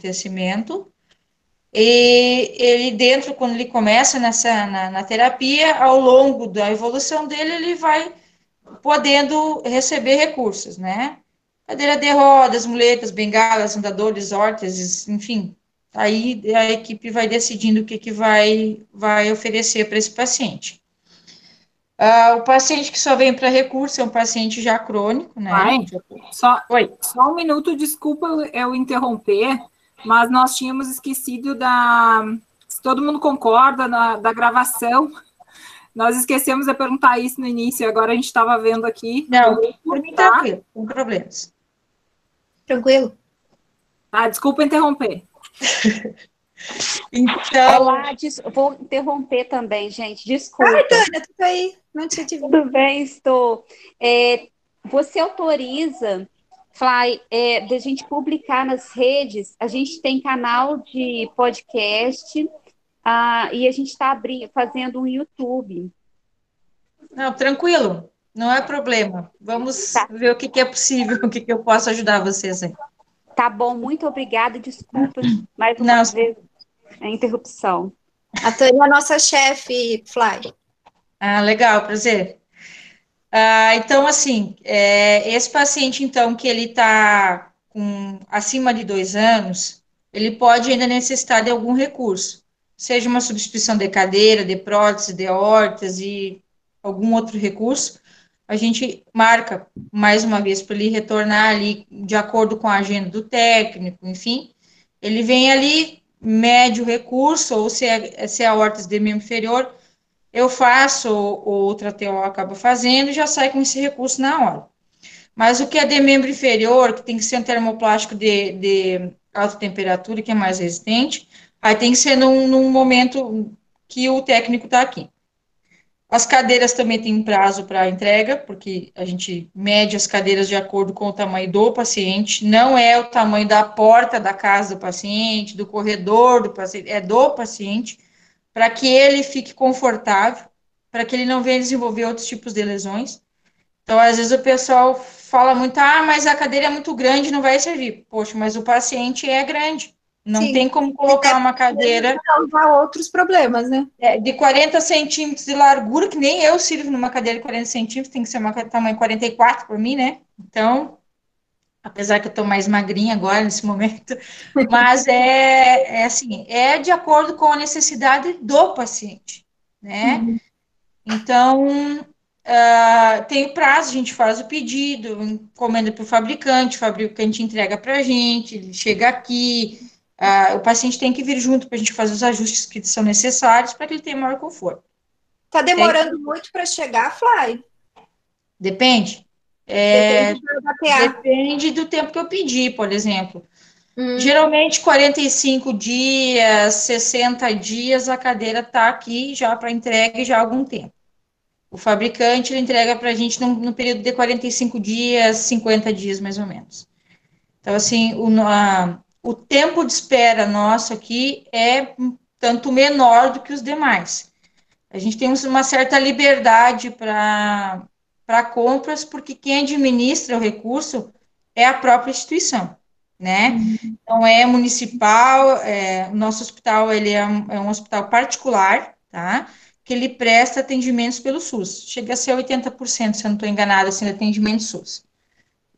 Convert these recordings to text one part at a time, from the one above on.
amortecimento, e ele dentro, quando ele começa nessa, na, na terapia, ao longo da evolução dele, ele vai podendo receber recursos, né? Cadeira de rodas, muletas, bengalas, andadores, órteses, enfim. Aí a equipe vai decidindo o que, que vai, vai oferecer para esse paciente. Uh, o paciente que só vem para recurso é um paciente já crônico, né? Ai, só, Oi. só um minuto, desculpa eu interromper, mas nós tínhamos esquecido da. Se todo mundo concorda na, da gravação, nós esquecemos de perguntar isso no início, agora a gente estava vendo aqui. Não, por mim tá tranquilo, com problemas. Tranquilo? Ah, desculpa interromper. Então. Olá, des... vou interromper também, gente. Desculpa. Ai, Tânia, tudo aí? Não te tive. Tudo bem, estou. É, você autoriza, Fly, é, de a gente publicar nas redes? A gente tem canal de podcast ah, e a gente está fazendo um YouTube. Não, tranquilo, não é problema. Vamos tá. ver o que, que, é possível, o que, que eu posso ajudar vocês aí. Tá bom, muito obrigada. Desculpa mais uma não, vez a interrupção. A Tânia é a nossa chefe, Fly. Ah, legal, prazer. Ah, então, assim, é, esse paciente, então, que ele está com acima de dois anos, ele pode ainda necessitar de algum recurso, seja uma substituição de cadeira, de prótese, de órtese e algum outro recurso, a gente marca mais uma vez para ele retornar ali de acordo com a agenda do técnico, enfim, ele vem ali, mede o recurso, ou se é, se é a órtese de membro inferior, eu faço, ou outra TO acaba fazendo, e já sai com esse recurso na hora. Mas o que é de membro inferior, que tem que ser um termoplástico de, de alta temperatura, que é mais resistente, aí tem que ser num, num momento que o técnico está aqui. As cadeiras também têm prazo para entrega, porque a gente mede as cadeiras de acordo com o tamanho do paciente, não é o tamanho da porta da casa do paciente, do corredor do paciente, é do paciente para que ele fique confortável, para que ele não venha desenvolver outros tipos de lesões. Então, às vezes o pessoal fala muito, ah, mas a cadeira é muito grande, não vai servir. Poxa, mas o paciente é grande. Não Sim. tem como colocar uma cadeira. Causar outros problemas, né? É, de 40 centímetros de largura, que nem eu sirvo numa cadeira de 40 centímetros, tem que ser uma tamanho 44 por mim, né? Então, apesar que eu estou mais magrinha agora nesse momento, mas é, é, assim, é de acordo com a necessidade do paciente, né? Uhum. Então, uh, tem o prazo, a gente faz o pedido, encomenda para o fabricante, o fabricante entrega para a gente, ele chega aqui, uh, o paciente tem que vir junto para a gente fazer os ajustes que são necessários para que ele tenha maior conforto. Está demorando muito para chegar, Fly? Depende. É, depende, do tempo que eu pedi, por exemplo. Hum. Geralmente, 45 dias, 60 dias, a cadeira está aqui já para entrega já há algum tempo. O fabricante ele entrega para a gente no, no, período de 45 dias, 50 dias mais ou menos. Então, assim, o, a, o tempo de espera nosso aqui é tanto menor do que os demais. A gente tem uma certa liberdade para para compras, porque quem administra o recurso é a própria instituição, né? Uhum. Então, é municipal, é, nosso hospital, ele é um, é um, hospital particular, tá? Que ele presta atendimentos pelo SUS. Chega a ser 80%, se eu não estou enganada, assim, de atendimento SUS.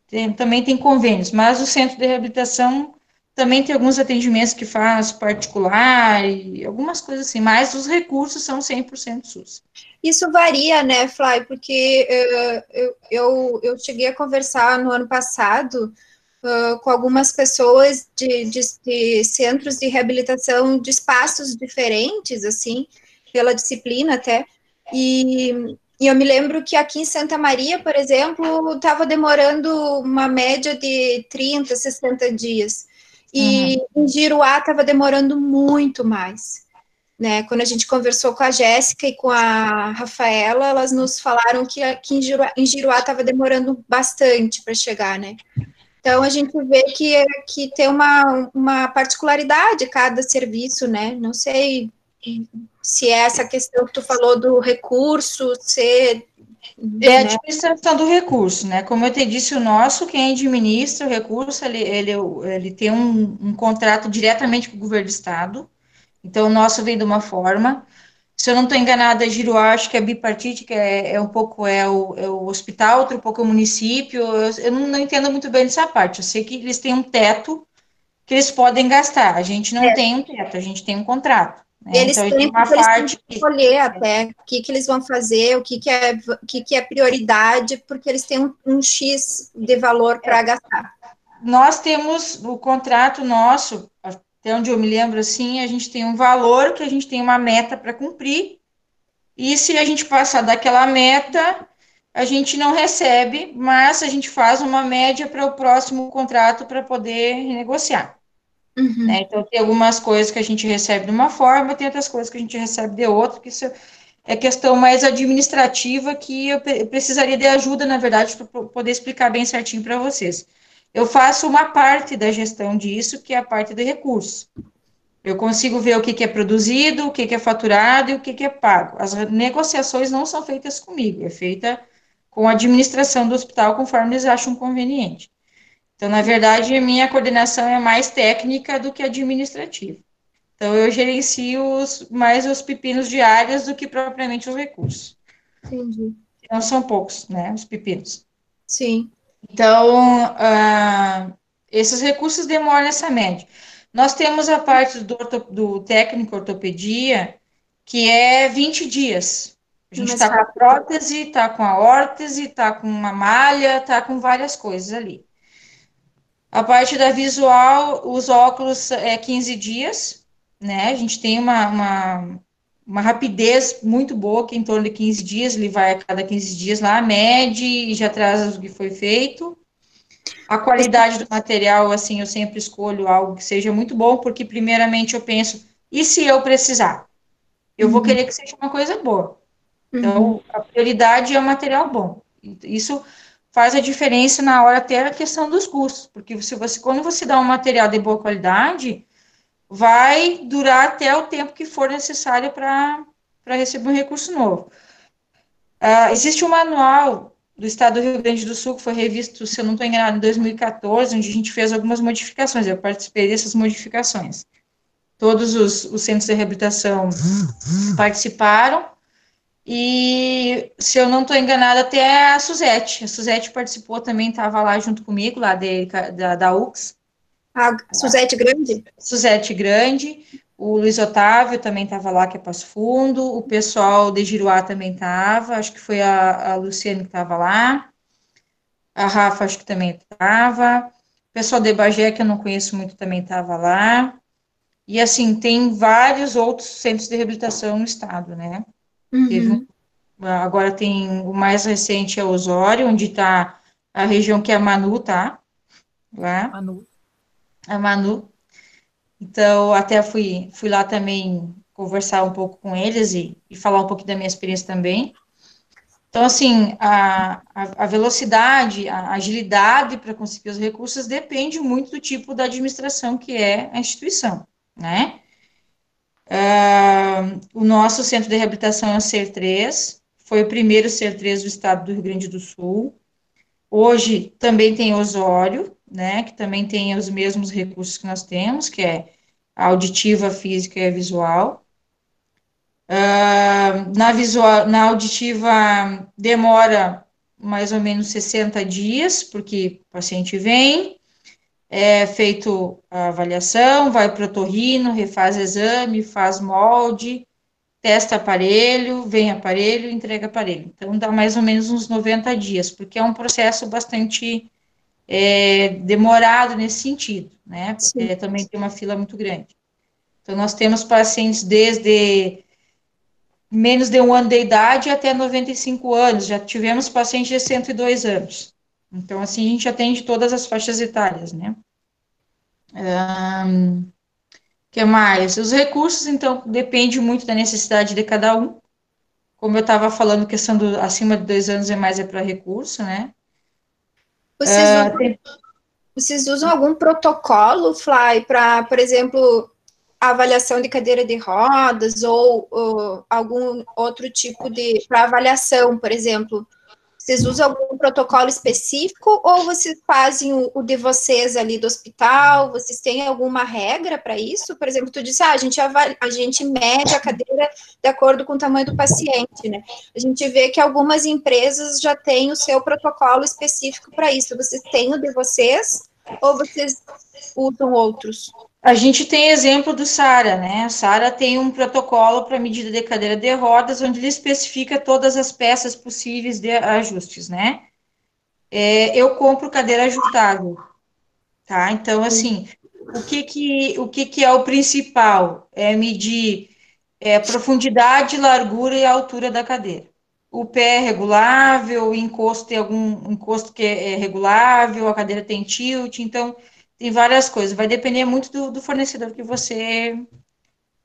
Tem, também tem convênios, mas o centro de reabilitação também tem alguns atendimentos que faz particular e algumas coisas assim, mas os recursos são 100% SUS. Isso varia, né, Fly? Porque uh, eu, eu, eu cheguei a conversar no ano passado uh, com algumas pessoas de, de, de, centros de reabilitação de espaços diferentes, assim, pela disciplina até, e, e eu me lembro que aqui em Santa Maria, por exemplo, estava demorando uma média de 30, 60 dias. E uhum. em Giruá estava demorando muito mais. Né? Quando a gente conversou com a Jéssica e com a Rafaela, elas nos falaram que aqui em Giruá estava demorando bastante para chegar, né? Então a gente vê que, que tem uma, uma particularidade cada serviço, né? Não sei se é essa questão que tu falou do recurso ser É a administração do recurso, né? Como eu te disse, o nosso, quem administra o recurso, ele, ele, ele tem um, um contrato diretamente com o governo do estado, então o nosso vem de uma forma, se eu não estou enganada, Giro, acho que é bipartite, que é, é um pouco é o, é o, hospital, outro pouco é o município, eu, eu não, não, entendo muito bem dessa parte, eu sei que eles têm um teto que eles podem gastar, a gente não é. tem um teto, a gente tem um contrato. Né? Eles então, têm uma parte que escolher até o que, que eles vão fazer, o que, que, é, o que, que é prioridade, porque eles têm um, um X de valor para é. gastar. Nós temos o contrato nosso, até onde eu me lembro assim, a gente tem um valor que a gente tem uma meta para cumprir, e se a gente passar daquela meta, a gente não recebe, mas a gente faz uma média para o próximo contrato para poder negociar. Uhum. Né? Então, tem algumas coisas que a gente recebe de uma forma, tem outras coisas que a gente recebe de outra, que isso é questão mais administrativa que eu precisaria de ajuda, na verdade, para poder explicar bem certinho para vocês. Eu faço uma parte da gestão disso, que é a parte de recursos. Eu consigo ver o que, que é produzido, o que, que é faturado e o que, que é pago. As negociações não são feitas comigo, é feita com a administração do hospital, conforme eles acham conveniente. Então, na verdade, a minha coordenação é mais técnica do que administrativa. Então, eu gerencio os, mais os pepinos diários do que propriamente os recursos. Entendi. Então, são poucos, né, os pepinos. Sim. Então, uh, esses recursos demoram essa média. Nós temos a parte do, do técnico ortopedia, que é 20 dias. A gente está com a prótese, está com a órtese, está com uma malha, está com várias coisas ali. A parte da visual, os óculos é 15 dias, né? A gente tem uma, uma, uma, rapidez muito boa, que em torno de 15 dias, ele vai a cada 15 dias lá, mede e já traz o que foi feito. A qualidade do material, assim, eu sempre escolho algo que seja muito bom, porque primeiramente eu penso, e se eu precisar? Eu uhum. vou querer que seja uma coisa boa. Então, uhum. a prioridade é o material bom. Isso faz a diferença na hora até a questão dos custos, porque se você, quando você dá um material de boa qualidade, vai durar até o tempo que for necessário para receber um recurso novo. Uh, existe um manual do Estado do Rio Grande do Sul, que foi revisto, se eu não estou enganado, em 2014, onde a gente fez algumas modificações, eu participei dessas modificações. Todos os, os centros de reabilitação participaram, e, se eu não estou enganada, até a Suzete. A Suzete participou também, estava lá junto comigo, lá de, da, da UX. A Suzete Grande? Suzete Grande. O Luiz Otávio também estava lá, que é Passo Fundo. O pessoal de Giruá também estava. Acho que foi a, a Luciane que estava lá. A Rafa, acho que também estava. O pessoal de Bagé, que eu não conheço muito, também estava lá. E, assim, tem vários outros centros de reabilitação no estado, né? Uhum. Agora tem o mais recente é Osório, onde está a região que é a Manu, tá? Lá. Manu. A Manu. Então, até fui, fui lá também conversar um pouco com eles e, e falar um pouco da minha experiência também. Então, assim, a, a velocidade, a agilidade para conseguir os recursos depende muito do tipo da administração que é a instituição, né? Uh, o nosso centro de reabilitação é o CER3, foi o primeiro CER3 do estado do Rio Grande do Sul. Hoje também tem Osório, né, que também tem os mesmos recursos que nós temos, que é auditiva, física e visual. Uh, na, visual, na auditiva demora mais ou menos 60 dias, porque o paciente vem, é feito a avaliação, vai para o torrino, refaz exame, faz molde, testa aparelho, vem aparelho, entrega aparelho. Então, dá mais ou menos uns 90 dias, porque é um processo bastante é, demorado nesse sentido, né? Porque também tem uma fila muito grande. Então, nós temos pacientes desde menos de um ano de idade até 95 anos, já tivemos pacientes de 102 anos. Então, assim, a gente atende todas as faixas etárias, né? Um, que mais? Os recursos, então, depende muito da necessidade de cada um. Como eu estava falando, questão do acima de dois anos é mais é para recurso, né? Vocês, uh, usam, tem... vocês usam algum protocolo, Fly, para, por exemplo, avaliação de cadeira de rodas ou, ou algum outro tipo de para avaliação, por exemplo, vocês usam algum protocolo específico ou vocês fazem o, o de vocês ali do hospital? Vocês têm alguma regra para isso? Por exemplo, tu disse, ah, a gente, a gente mede a cadeira de acordo com o tamanho do paciente, né? A gente vê que algumas empresas já têm o seu protocolo específico para isso. Vocês têm o de vocês ou vocês usam outros? A gente tem exemplo do SARA, né? A SARA tem um protocolo para medida de cadeira de rodas, onde ele especifica todas as peças possíveis de ajustes, né? É, eu compro cadeira ajustável, tá? Então, assim, o que que, o que, que é o principal? É medir é, profundidade, largura e altura da cadeira. O pé é regulável, o encosto tem algum encosto que é regulável, a cadeira tem tilt, então tem várias coisas, vai depender muito do, do fornecedor que você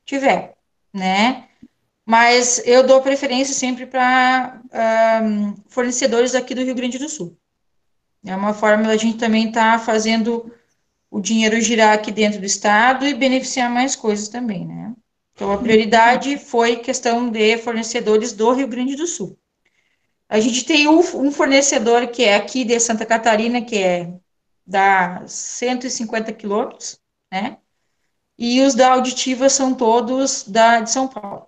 tiver, né? Mas eu dou preferência sempre para um, fornecedores aqui do Rio Grande do Sul. É uma forma da gente também estar tá fazendo o dinheiro girar aqui dentro do estado e beneficiar mais coisas também, né? Então, a prioridade foi questão de fornecedores do Rio Grande do Sul. A gente tem um, um fornecedor que é aqui de Santa Catarina, que é dá 150 quilômetros, né? E os da auditiva são todos da, de São Paulo.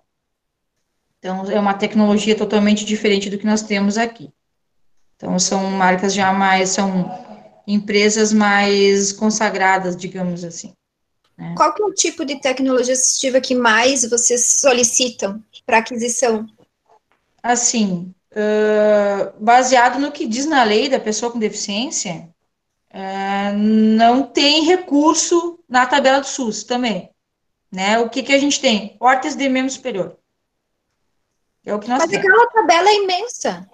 Então, é uma tecnologia totalmente diferente do que nós temos aqui. Então, são marcas já mais, são empresas mais consagradas, digamos assim. Né? Qual que é o tipo de tecnologia assistiva que mais vocês solicitam para aquisição? Assim, uh, baseado no que diz na lei da pessoa com deficiência, é, não tem recurso na tabela do SUS também. Né? O que, que a gente tem? Órtese de membro superior. É o que nós Mas temos. aquela tabela é imensa.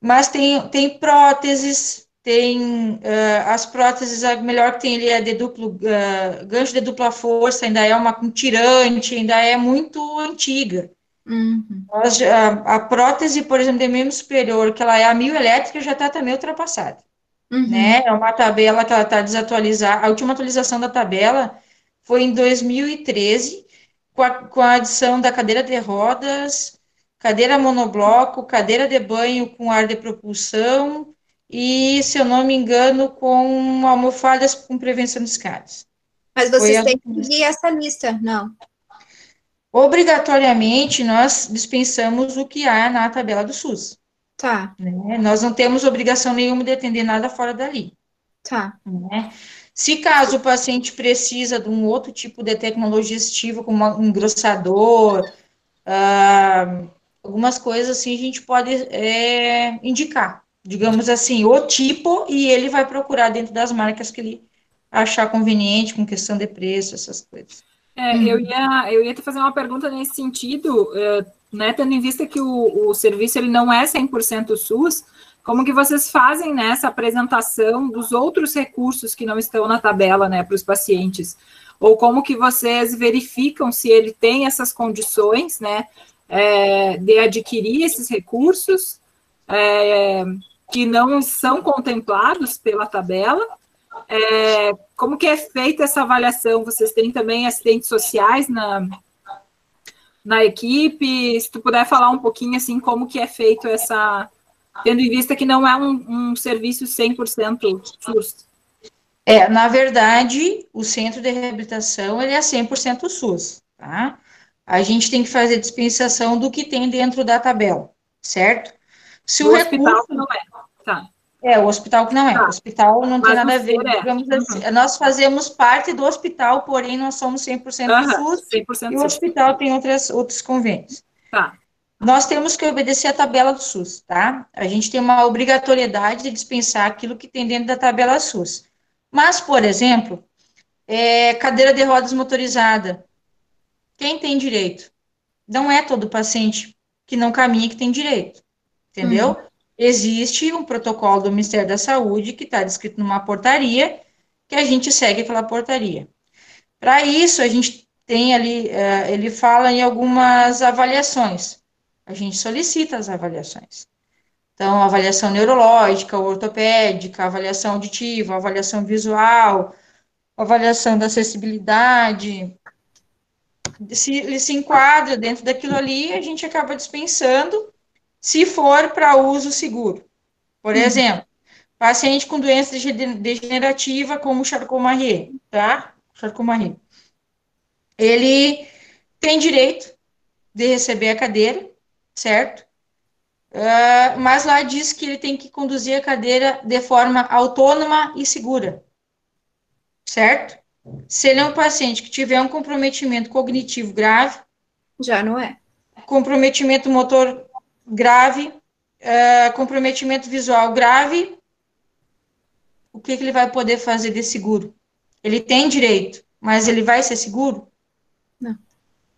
Mas tem, tem próteses, tem uh, as próteses, a melhor que tem ali é de duplo, uh, gancho de dupla força, ainda é uma com tirante, ainda é muito antiga. Uhum. a, a, prótese, por exemplo, de membro superior, que ela é a mil elétrica, já está também ultrapassada. Uhum. Né? É uma tabela que ela está desatualizada. A última atualização da tabela foi em 2013, com a, com a adição da cadeira de rodas, cadeira monobloco, cadeira de banho com ar de propulsão e, se eu não me engano, com almofadas com prevenção de escadas. Mas vocês têm que seguir essa lista, não? Obrigatoriamente, nós dispensamos o que há na tabela do SUS. Tá. Né? Nós não temos obrigação nenhuma de atender nada fora dali. Tá. Né? Se caso o paciente precisa de um outro tipo de tecnologia assistiva, como um engrossador, ah, algumas coisas assim, a gente pode é, indicar, digamos assim, o tipo, e ele vai procurar dentro das marcas que ele achar conveniente, com questão de preço, essas coisas. É, eu, ia, eu ia te fazer uma pergunta nesse sentido. Uh, né, tendo em vista que o, o serviço ele não é 100% SUS, como que vocês fazem né, apresentação dos outros recursos que não estão na tabela, né, para os pacientes? Ou como que vocês verificam se ele tem essas condições, né, é, de adquirir esses recursos é, que não são contemplados pela tabela? É, como que é feita essa avaliação? Vocês têm também assistentes sociais na, na equipe, se tu puder falar um pouquinho assim como que é feito essa, tendo em vista que não é um, um serviço 100% SUS. É, na verdade, o centro de reabilitação ele é 100% SUS, tá? A gente tem que fazer dispensação do que tem dentro da tabela, certo? Se o, o recurso hospital não é, tá. É, o hospital que não é. Tá. O hospital não tem nada a ver. É. Digamos assim, nós fazemos parte do hospital, porém nós somos 100% uhum. SUS 100% e o hospital tem outras, outros convênios. Tá. Nós temos que obedecer a tabela do SUS, tá? A gente tem uma obrigatoriedade de dispensar aquilo que tem dentro da tabela SUS. Mas, por exemplo, é, cadeira de rodas motorizada. Quem tem direito? Não é todo paciente que não caminha que tem direito, entendeu? Uhum existe um protocolo do Ministério da Saúde que está descrito numa portaria, que a gente segue aquela portaria. Para isso, a gente tem ali, uh, ele fala em algumas avaliações. A gente solicita as avaliações. Então, avaliação neurológica, ortopédica, avaliação auditiva, avaliação visual, avaliação da acessibilidade, se ele se enquadra dentro daquilo ali, a gente acaba dispensando, se for para uso seguro. Por uhum. exemplo, paciente com doença degenerativa como Charcot-Marie, tá? Charcot-Marie. Ele tem direito de receber a cadeira, certo? Uh, mas lá diz que ele tem que conduzir a cadeira de forma autônoma e segura, certo? Se ele é um paciente que tiver um comprometimento cognitivo grave, já não é. Comprometimento motor grave, uh, comprometimento visual grave, o que, que ele vai poder fazer de seguro? Ele tem direito, mas ele vai ser seguro? Não.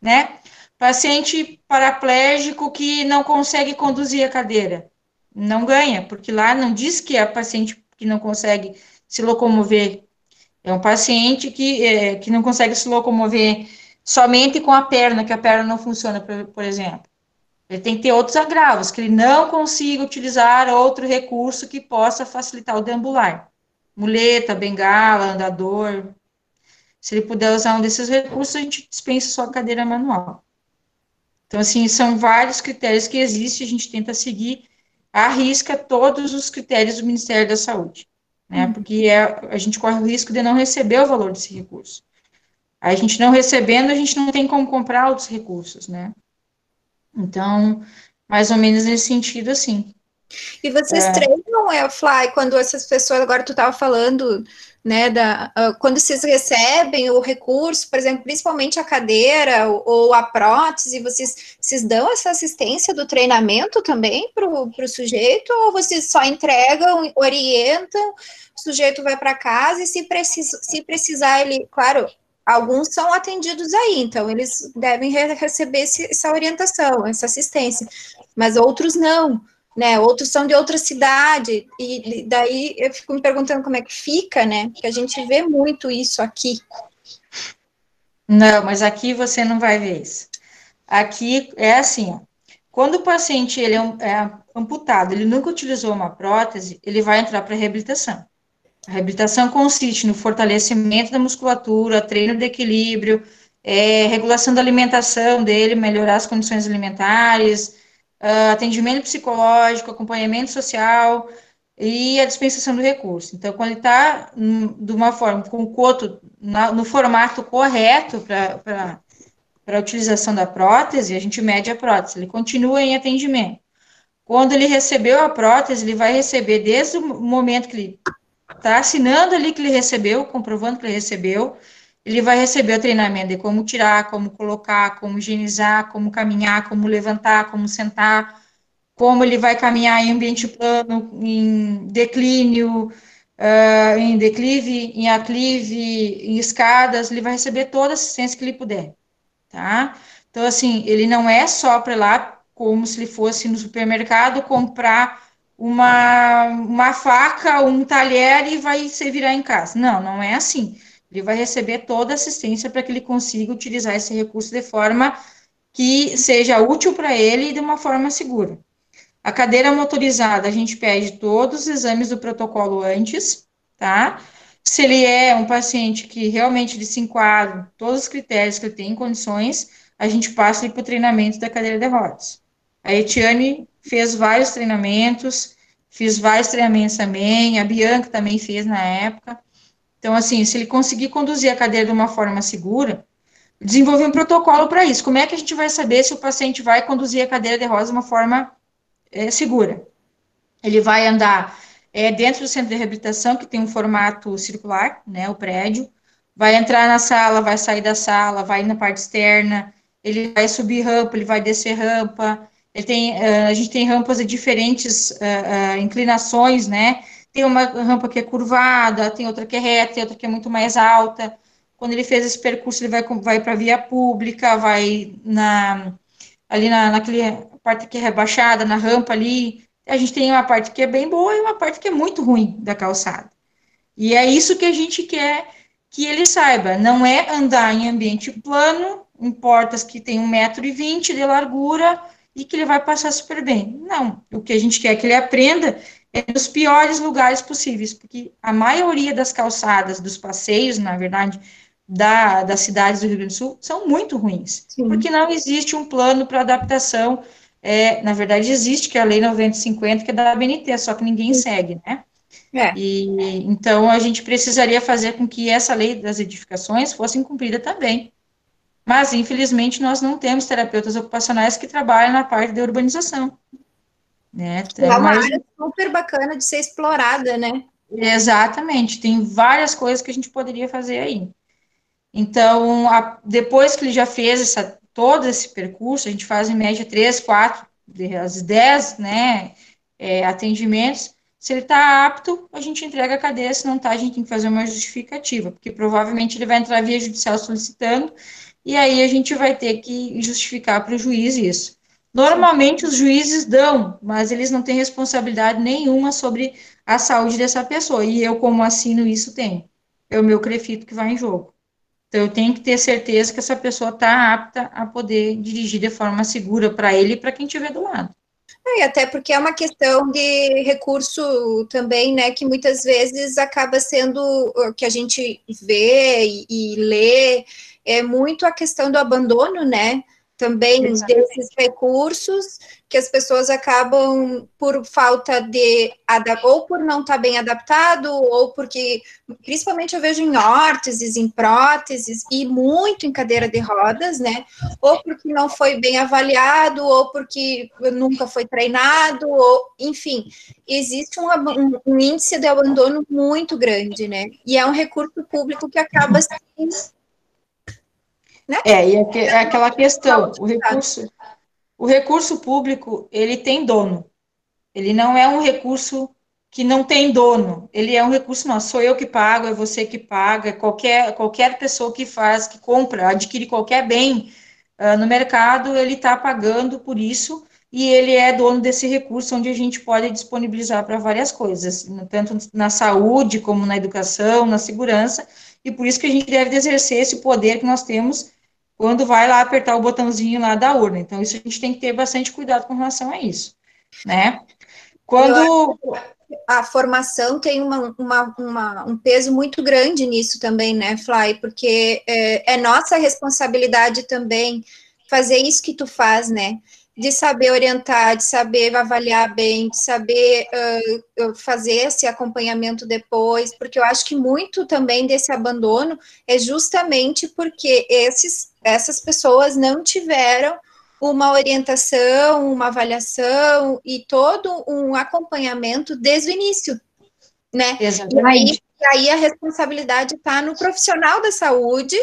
Né? Paciente paraplégico que não consegue conduzir a cadeira, não ganha, porque lá não diz que é paciente que não consegue se locomover. É um paciente que, é, que não consegue se locomover somente com a perna, que a perna não funciona, por, por exemplo. Ele tem que ter outros agravos, que ele não consiga utilizar outro recurso que possa facilitar o deambular. Muleta, bengala, andador. Se ele puder usar um desses recursos, a gente dispensa só a cadeira manual. Então, assim, são vários critérios que existem, a gente tenta seguir à risca todos os critérios do Ministério da Saúde, né? Uhum. Porque é, a gente corre o risco de não receber o valor desse recurso. A gente não recebendo, a gente não tem como comprar outros recursos, né? Então, mais ou menos nesse sentido, assim. E vocês é. treinam Airfly quando essas pessoas, agora tu estava falando né, da, uh, quando vocês recebem o recurso, por exemplo, principalmente a cadeira ou, ou a prótese, vocês, vocês dão essa assistência do treinamento também para o sujeito, ou vocês só entregam, orientam, o sujeito vai para casa e se, precisa, se precisar ele, claro, alguns são atendidos aí, então eles devem receber esse, essa orientação, essa assistência, mas outros não né? Outros são de outra cidade, e daí eu fico me perguntando como é que fica, né? Porque a gente vê muito isso aqui. Não, mas aqui você não vai ver isso. Aqui é assim, ó. Quando o paciente ele é, é amputado, ele nunca utilizou uma prótese, ele vai entrar para reabilitação. A reabilitação consiste no fortalecimento da musculatura, treino de equilíbrio, é, regulação da alimentação dele, melhorar as condições alimentares, uh, atendimento psicológico, acompanhamento social e a dispensação do recurso. Então, quando ele está de uma forma, com o coto na, no formato correto para a utilização da prótese, a gente mede a prótese, ele continua em atendimento. Quando ele recebeu a prótese, ele vai receber desde o momento que ele está assinando ali que ele recebeu, comprovando que ele recebeu, ele vai receber o treinamento de como tirar, como colocar, como higienizar, como caminhar, como levantar, como sentar, como ele vai caminhar em ambiente plano, em declínio, uh, em declive, em aclive, em escadas, ele vai receber toda a assistência que ele puder, tá? Então, assim, ele não é só para lá como se ele fosse no supermercado comprar uma, uma faca, um talher e vai se virar em casa. Não, não é assim ele vai receber toda a assistência para que ele consiga utilizar esse recurso de forma que seja útil para ele e de uma forma segura. A cadeira motorizada, a gente pede todos os exames do protocolo antes, tá? Se ele é um paciente que realmente ele se enquadra, todos os critérios que ele tem condições, a gente passa para o treinamento da cadeira de rodas. A Etiane fez vários treinamentos, fiz vários treinamentos também, a Bianca também fez na época. Então, assim, se ele conseguir conduzir a cadeira de uma forma segura, desenvolver um protocolo para isso. Como é que a gente vai saber se o paciente vai conduzir a cadeira de rosa de uma forma é, segura? Ele vai andar é, dentro do centro de reabilitação, que tem um formato circular, né, o prédio, vai entrar na sala, vai sair da sala, vai ir na parte externa, ele vai subir rampa, ele vai descer rampa, tem, uh, a gente tem rampas de diferentes uh, uh, inclinações, né, tem uma rampa que é curvada, tem outra que é reta, tem outra que é muito mais alta. Quando ele fez esse percurso, ele vai, vai para a via pública, vai na, ali na, naquele parte que é rebaixada, na rampa ali. A gente tem uma parte que é bem boa e uma parte que é muito ruim da calçada. E é isso que a gente quer que ele saiba. Não é andar em ambiente plano, em portas que tem 1,20m de largura e que ele vai passar super bem. Não. O que a gente quer é que ele aprenda é nos piores lugares possíveis, porque a maioria das calçadas, dos passeios, na verdade, da, das cidades do Rio Grande do Sul são muito ruins, Sim. porque não existe um plano para adaptação. É, na verdade, existe, que é a Lei 9050, que é da ABNT, só que ninguém Sim. segue, né? É. E, então, a gente precisaria fazer com que essa lei das edificações fosse cumprida também. Mas, infelizmente, nós não temos terapeutas ocupacionais que trabalham na parte da urbanização. Né? é uma mais... área super bacana de ser explorada, né? Exatamente, tem várias coisas que a gente poderia fazer aí. Então, a, depois que ele já fez essa, todo esse percurso, a gente faz em média três, quatro, às dez, né, é, atendimentos, se ele está apto, a gente entrega a cadeia, se não está, a gente tem que fazer uma justificativa, porque provavelmente ele vai entrar via judicial solicitando, e aí a gente vai ter que justificar para o juiz isso. Normalmente os juízes dão, mas eles não têm responsabilidade nenhuma sobre a saúde dessa pessoa, e eu, como assino isso, tenho. É o meu crefito que vai em jogo. Então, eu tenho que ter certeza que essa pessoa está apta a poder dirigir de forma segura para ele e para quem estiver do lado. É, e até porque é uma questão de recurso também, né, que muitas vezes acaba sendo que a gente vê e, e lê, é muito a questão do abandono, né, também Exatamente. desses recursos que as pessoas acabam por falta de ou por não estar tá bem adaptado ou porque principalmente eu vejo em órteses, em próteses e muito em cadeira de rodas, né? Ou porque não foi bem avaliado ou porque nunca foi treinado ou enfim existe um, um, um índice de abandono muito grande, né? E é um recurso público que acaba sendo né? É, e é, é aquela questão, o recurso, o recurso público, ele tem dono. Ele não é um recurso que não tem dono. Ele é um recurso nosso. Sou eu que pago, é você que paga, qualquer, qualquer pessoa que faz, que compra, adquire qualquer bem uh, no mercado, ele está pagando por isso e ele é dono desse recurso onde a gente pode disponibilizar para várias coisas, tanto na saúde como na educação, na segurança, e por isso que a gente deve exercer esse poder que nós temos quando vai lá apertar o botãozinho lá da urna. Então, isso a gente tem que ter bastante cuidado com relação a isso, né? Quando... A formação tem uma, uma, uma, um peso muito grande nisso também, né, Fly? Porque é, é nossa responsabilidade também fazer isso que tu faz, né? De saber orientar, de saber avaliar bem, de saber uh, fazer esse acompanhamento depois, porque eu acho que muito também desse abandono é justamente porque esses, essas pessoas não tiveram uma orientação, uma avaliação e todo um acompanhamento desde o início, né? Exatamente. E aí, aí a responsabilidade está no profissional da saúde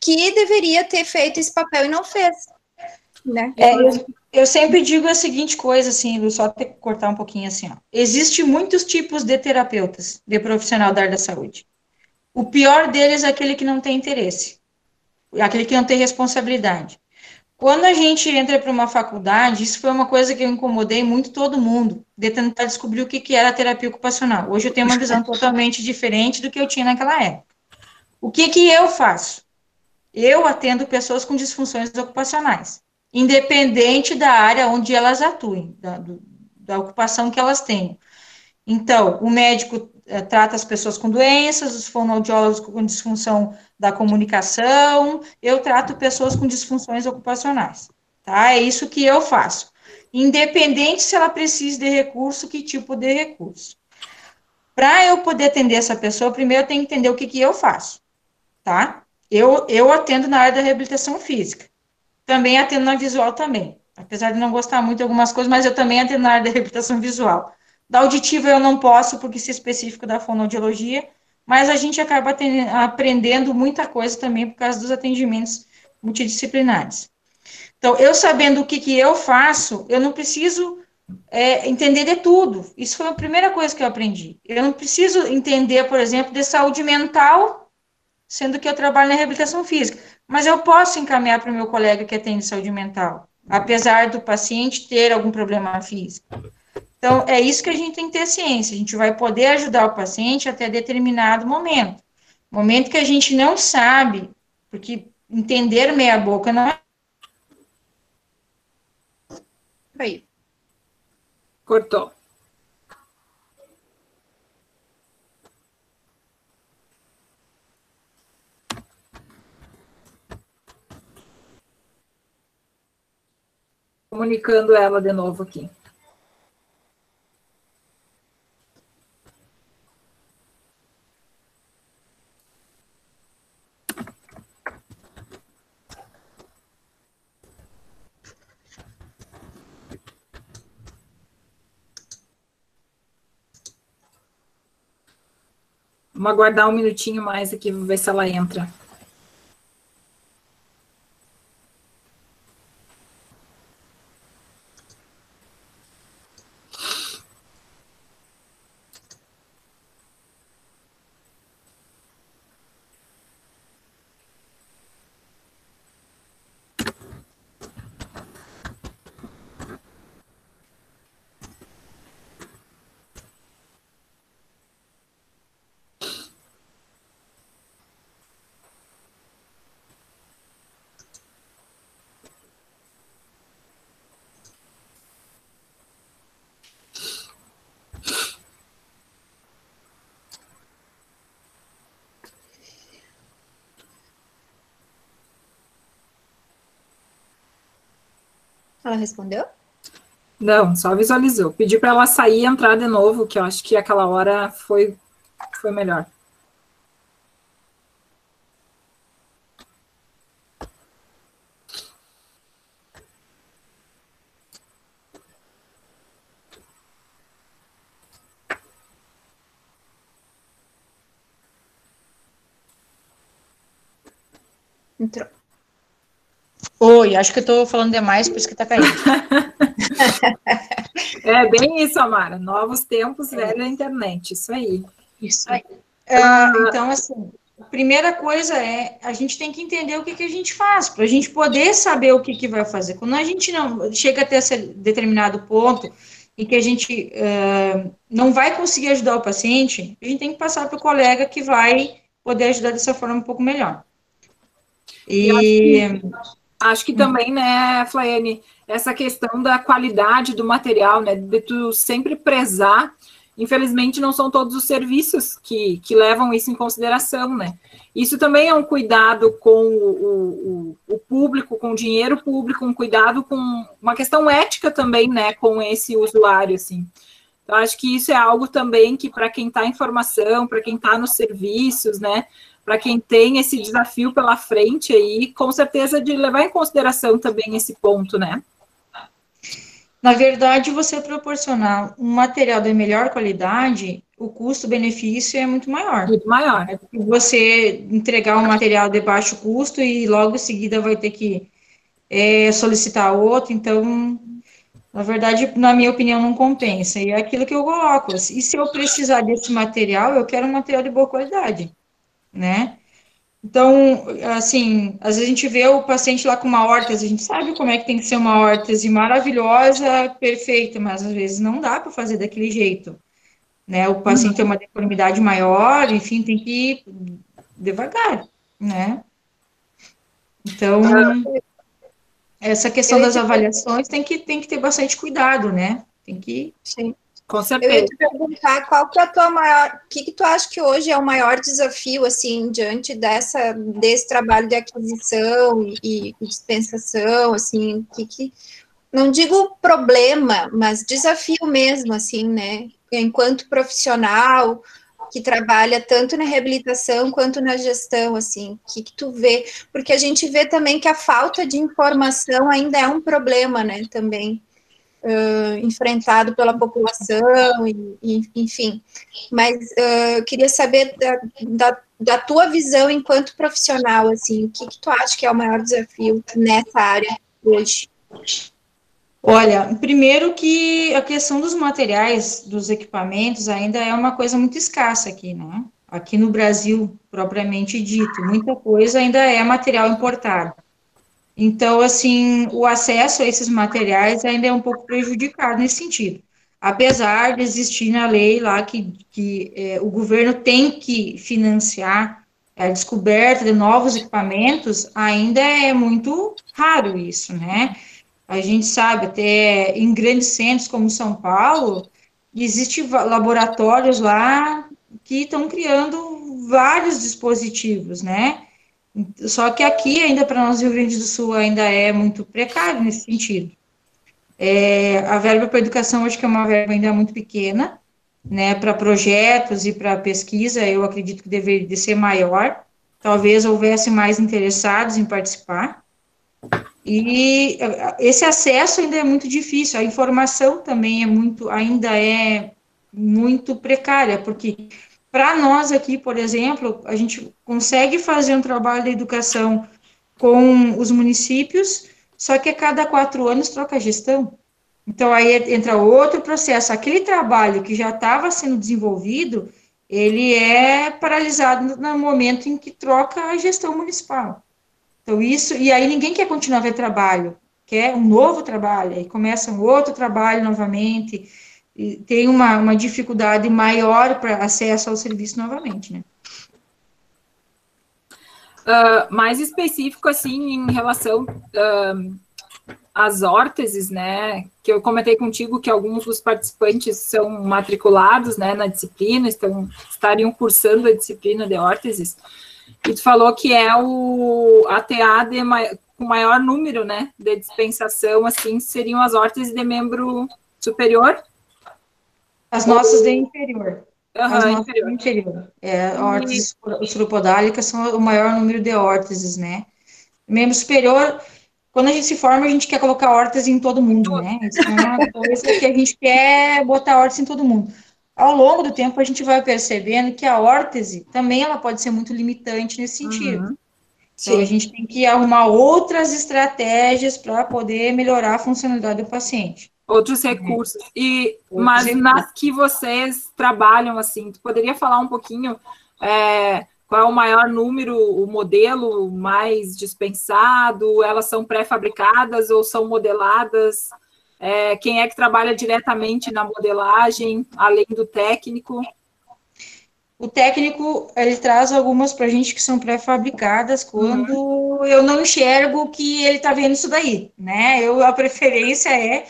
que deveria ter feito esse papel e não fez. Né? É, eu, eu, sempre digo a seguinte coisa, assim, só ter que cortar um pouquinho assim, ó. Existe muitos tipos de terapeutas, de profissional da área da saúde. O pior deles é aquele que não tem interesse, aquele que não tem responsabilidade. Quando a gente entra para uma faculdade, isso foi uma coisa que eu incomodei muito todo mundo, de tentar descobrir o que, que era terapia ocupacional. Hoje eu tenho uma visão totalmente diferente do que eu tinha naquela época. O que, que eu faço? Eu atendo pessoas com disfunções ocupacionais independente da área onde elas atuem, da, do, da ocupação que elas tenham. Então, o médico é, trata as pessoas com doenças, os fonoaudiólogos com disfunção da comunicação, eu trato pessoas com disfunções ocupacionais, tá? É isso que eu faço. Independente se ela precisa de recurso, que tipo de recurso. Para eu poder atender essa pessoa, primeiro eu tenho que entender o que, que eu faço, tá? Eu, eu atendo na área da reabilitação física. Também atendo na visual também. Apesar de não gostar muito de algumas coisas, mas eu também atendo na área da reabilitação visual. Da auditiva eu não posso, porque isso é específico da fonoaudiologia, mas a gente acaba aprendendo muita coisa também por causa dos atendimentos multidisciplinares. Então, eu sabendo o que, que eu faço, eu não preciso é, entender de tudo. Isso foi a primeira coisa que eu aprendi. Eu não preciso entender, por exemplo, de saúde mental, sendo que eu trabalho na reabilitação física. Mas eu posso encaminhar para o meu colega que atende saúde mental, apesar do paciente ter algum problema físico. Então, é isso que a gente tem que ter ciência. A gente vai poder ajudar o paciente até determinado momento. Momento que a gente não sabe, porque entender meia boca não é. Aí. Cortou. Comunicando ela de novo aqui. Vamos aguardar um minutinho mais aqui, ver se ela entra. Ela respondeu? Não, só visualizou. Pedi para ela sair e entrar de novo, que eu acho que aquela hora foi, foi melhor. Entrou. Oi, acho que eu estou falando demais, por isso que está caindo. é bem isso, Amara. Novos tempos, é. velha internet. Isso aí. Isso aí. Uh, então, assim, a primeira coisa é a gente tem que entender o que, que a gente faz, para a gente poder saber o que, que vai fazer. Quando a gente não chega até esse determinado ponto e que a gente uh, não vai conseguir ajudar o paciente, a gente tem que passar para o colega que vai poder ajudar dessa forma um pouco melhor. E. Acho que também, né, Flaiane, essa questão da qualidade do material, né, de tu sempre prezar. Infelizmente, não são todos os serviços que, que levam isso em consideração, né? Isso também é um cuidado com o, o, o público, com o dinheiro público, um cuidado com uma questão ética também, né, com esse usuário, assim. Então, acho que isso é algo também que, para quem está em formação, para quem está nos serviços, né, para quem tem esse desafio pela frente aí, com certeza de levar em consideração também esse ponto, né? Na verdade, você proporcionar um material de melhor qualidade, o custo-benefício é muito maior. Muito maior. É você entregar um material de baixo custo e logo em seguida vai ter que é, solicitar outro, então, na verdade, na minha opinião, não compensa. E é aquilo que eu coloco. E se eu precisar desse material, eu quero um material de boa qualidade né? Então, assim, às vezes a gente vê o paciente lá com uma órtese, a gente sabe como é que tem que ser uma órtese maravilhosa, perfeita, mas às vezes não dá para fazer daquele jeito, né? O paciente uhum. tem uma deformidade maior, enfim, tem que ir devagar, né? Então, essa questão das avaliações tem que, tem que ter bastante cuidado, né? Tem que... Sim. Com certeza. Eu ia te perguntar qual que é a tua maior, o que, que tu acha que hoje é o maior desafio, assim, diante dessa, desse trabalho de aquisição e, e dispensação, assim, que, que, não digo problema, mas desafio mesmo, assim, né, enquanto profissional que trabalha tanto na reabilitação quanto na gestão, assim, o que, que tu vê? Porque a gente vê também que a falta de informação ainda é um problema, né, também uh, enfrentado pela população, e, e enfim. Mas uh, queria saber da, da, da, tua visão enquanto profissional, assim, o que, que tu acha que é o maior desafio nessa área hoje? Olha, primeiro que a questão dos materiais, dos equipamentos, ainda é uma coisa muito escassa aqui, né? Aqui no Brasil, propriamente dito, muita coisa ainda é material importado. Então, assim, o acesso a esses materiais ainda é um pouco prejudicado nesse sentido. Apesar de existir na lei lá que, que é, o governo tem que financiar a descoberta de novos equipamentos, ainda é muito raro isso, né? A gente sabe, até em grandes centros como São Paulo, existem laboratórios lá que estão criando vários dispositivos, né? Só que aqui, ainda para nós, Rio Grande do Sul, ainda é muito precário nesse sentido. É, a verba para educação, acho que é uma verba ainda muito pequena, né, para projetos e para pesquisa, eu acredito que deveria ser maior, talvez houvesse mais interessados em participar, e esse acesso ainda é muito difícil, a informação também é muito, ainda é muito precária, porque para nós aqui, por exemplo, a gente consegue fazer um trabalho de educação com os municípios, só que a cada quatro anos troca a gestão. Então, aí entra outro processo. Aquele trabalho que já estava sendo desenvolvido, ele é paralisado no momento em que troca a gestão municipal. Então, isso, e aí ninguém quer continuar a ver trabalho, quer um novo trabalho, aí começa um outro trabalho novamente, tem uma, uma dificuldade maior para acesso ao serviço novamente, né? Uh, mais específico, assim, em relação uh, às órteses, né, que eu comentei contigo que alguns dos participantes são matriculados, né, na disciplina, estão, estariam cursando a disciplina de órteses, e tu falou que é o ATA de com maior número, né, de dispensação, assim, seriam as órteses de membro superior? As nossas de inferior. Uhum, as nossas inferior. de inferior. É, órteses e... suropodálicas são o maior número de órteses, né. Membro superior, quando a gente se forma, a gente quer colocar órtese em todo mundo, né, isso é uma coisa que a gente quer botar órtese em todo mundo ao longo do tempo a gente vai percebendo que a órtese também ela pode ser muito limitante nesse sentido. Uhum. Então, a gente tem que arrumar outras estratégias para poder melhorar a funcionalidade do paciente. Outros recursos. E, mas nas que vocês trabalham, assim, tu poderia falar um pouquinho é, qual é o maior número, o modelo mais dispensado? Elas são pré-fabricadas ou são modeladas? É, quem é que trabalha diretamente na modelagem, além do técnico? O técnico, ele traz algumas para a gente que são pré-fabricadas quando uhum. eu não enxergo que ele está vendo isso daí, né? Eu, a preferência é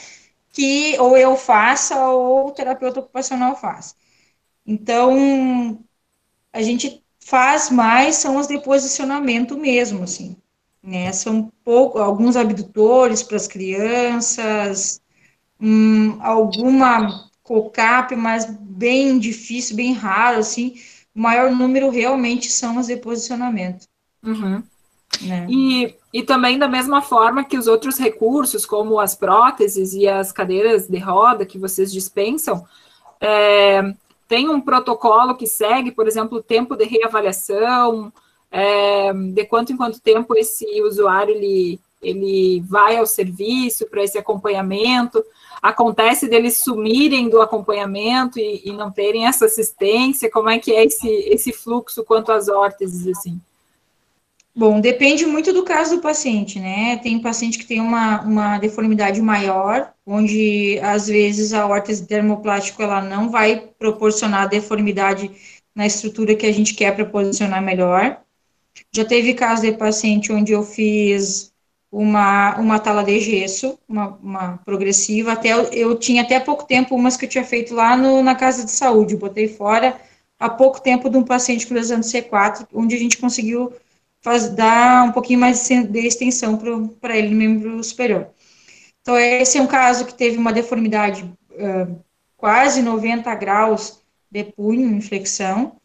que ou eu faça ou o terapeuta ocupacional faça. Então, a gente faz mais são os de posicionamento mesmo, assim né? São pouco, alguns abdutores para as crianças, hum, alguma COCAP, mas bem difícil, bem raro, assim. O maior número realmente são as de posicionamento. Uhum. Né? E, e também da mesma forma que os outros recursos, como as próteses e as cadeiras de roda que vocês dispensam, é, tem um protocolo que segue, por exemplo, o tempo de reavaliação, é, de quanto em quanto tempo esse usuário ele, ele vai ao serviço para esse acompanhamento. Acontece deles sumirem do acompanhamento e, e, não terem essa assistência? Como é que é esse, esse fluxo quanto às órteses, assim? Bom, depende muito do caso do paciente, né? Tem paciente que tem uma, uma deformidade maior, onde às vezes a órtese dermoplástico ela não vai proporcionar deformidade na estrutura que a gente quer para posicionar melhor. Já teve caso de paciente onde eu fiz uma, uma tala de gesso, uma, uma progressiva, até eu, eu, tinha até pouco tempo umas que eu tinha feito lá no, na casa de saúde, botei fora há pouco tempo de um paciente com lesão de C4, onde a gente conseguiu faz, um pouquinho mais de extensão para ele no membro superior. Então, esse é um caso que teve uma deformidade uh, quase 90 graus de punho, inflexão,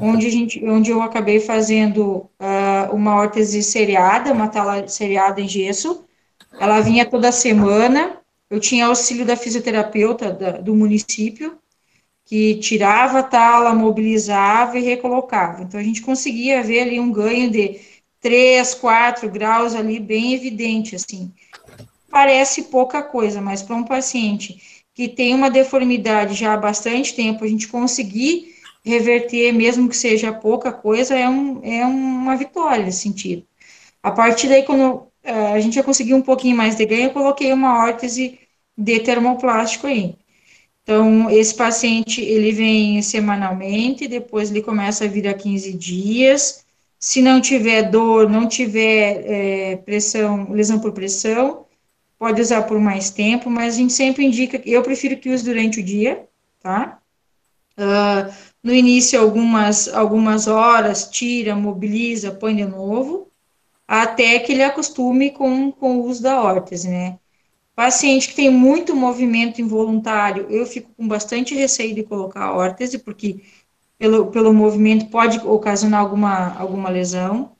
onde, a gente, onde eu acabei fazendo uh, uma órtese seriada, uma tala seriada em gesso. Ela vinha toda semana. Eu tinha auxílio da fisioterapeuta da, do município, que tirava a tala, mobilizava e recolocava. Então, a gente conseguia ver ali um ganho de 3, 4 graus ali, bem evidente, assim. Parece pouca coisa, mas para um paciente que tem uma deformidade já há bastante tempo, a gente conseguir reverter, mesmo que seja pouca coisa, é, um, é uma vitória nesse sentido. A partir daí, quando uh, a gente já conseguiu um pouquinho mais de ganho, eu coloquei uma órtese de termoplástico aí. Então, esse paciente, ele vem semanalmente, depois ele começa a vir a 15 dias. Se não tiver dor, não tiver é, pressão, lesão por pressão, pode usar por mais tempo, mas a gente sempre indica, eu prefiro que use durante o dia, tá? Uh, no início, algumas, algumas horas, tira, mobiliza, põe de novo, até que ele acostume com, com o uso da órtese, né? Paciente que tem muito movimento involuntário, eu fico com bastante receio de colocar órtese, porque pelo, pelo movimento pode ocasionar alguma, alguma lesão.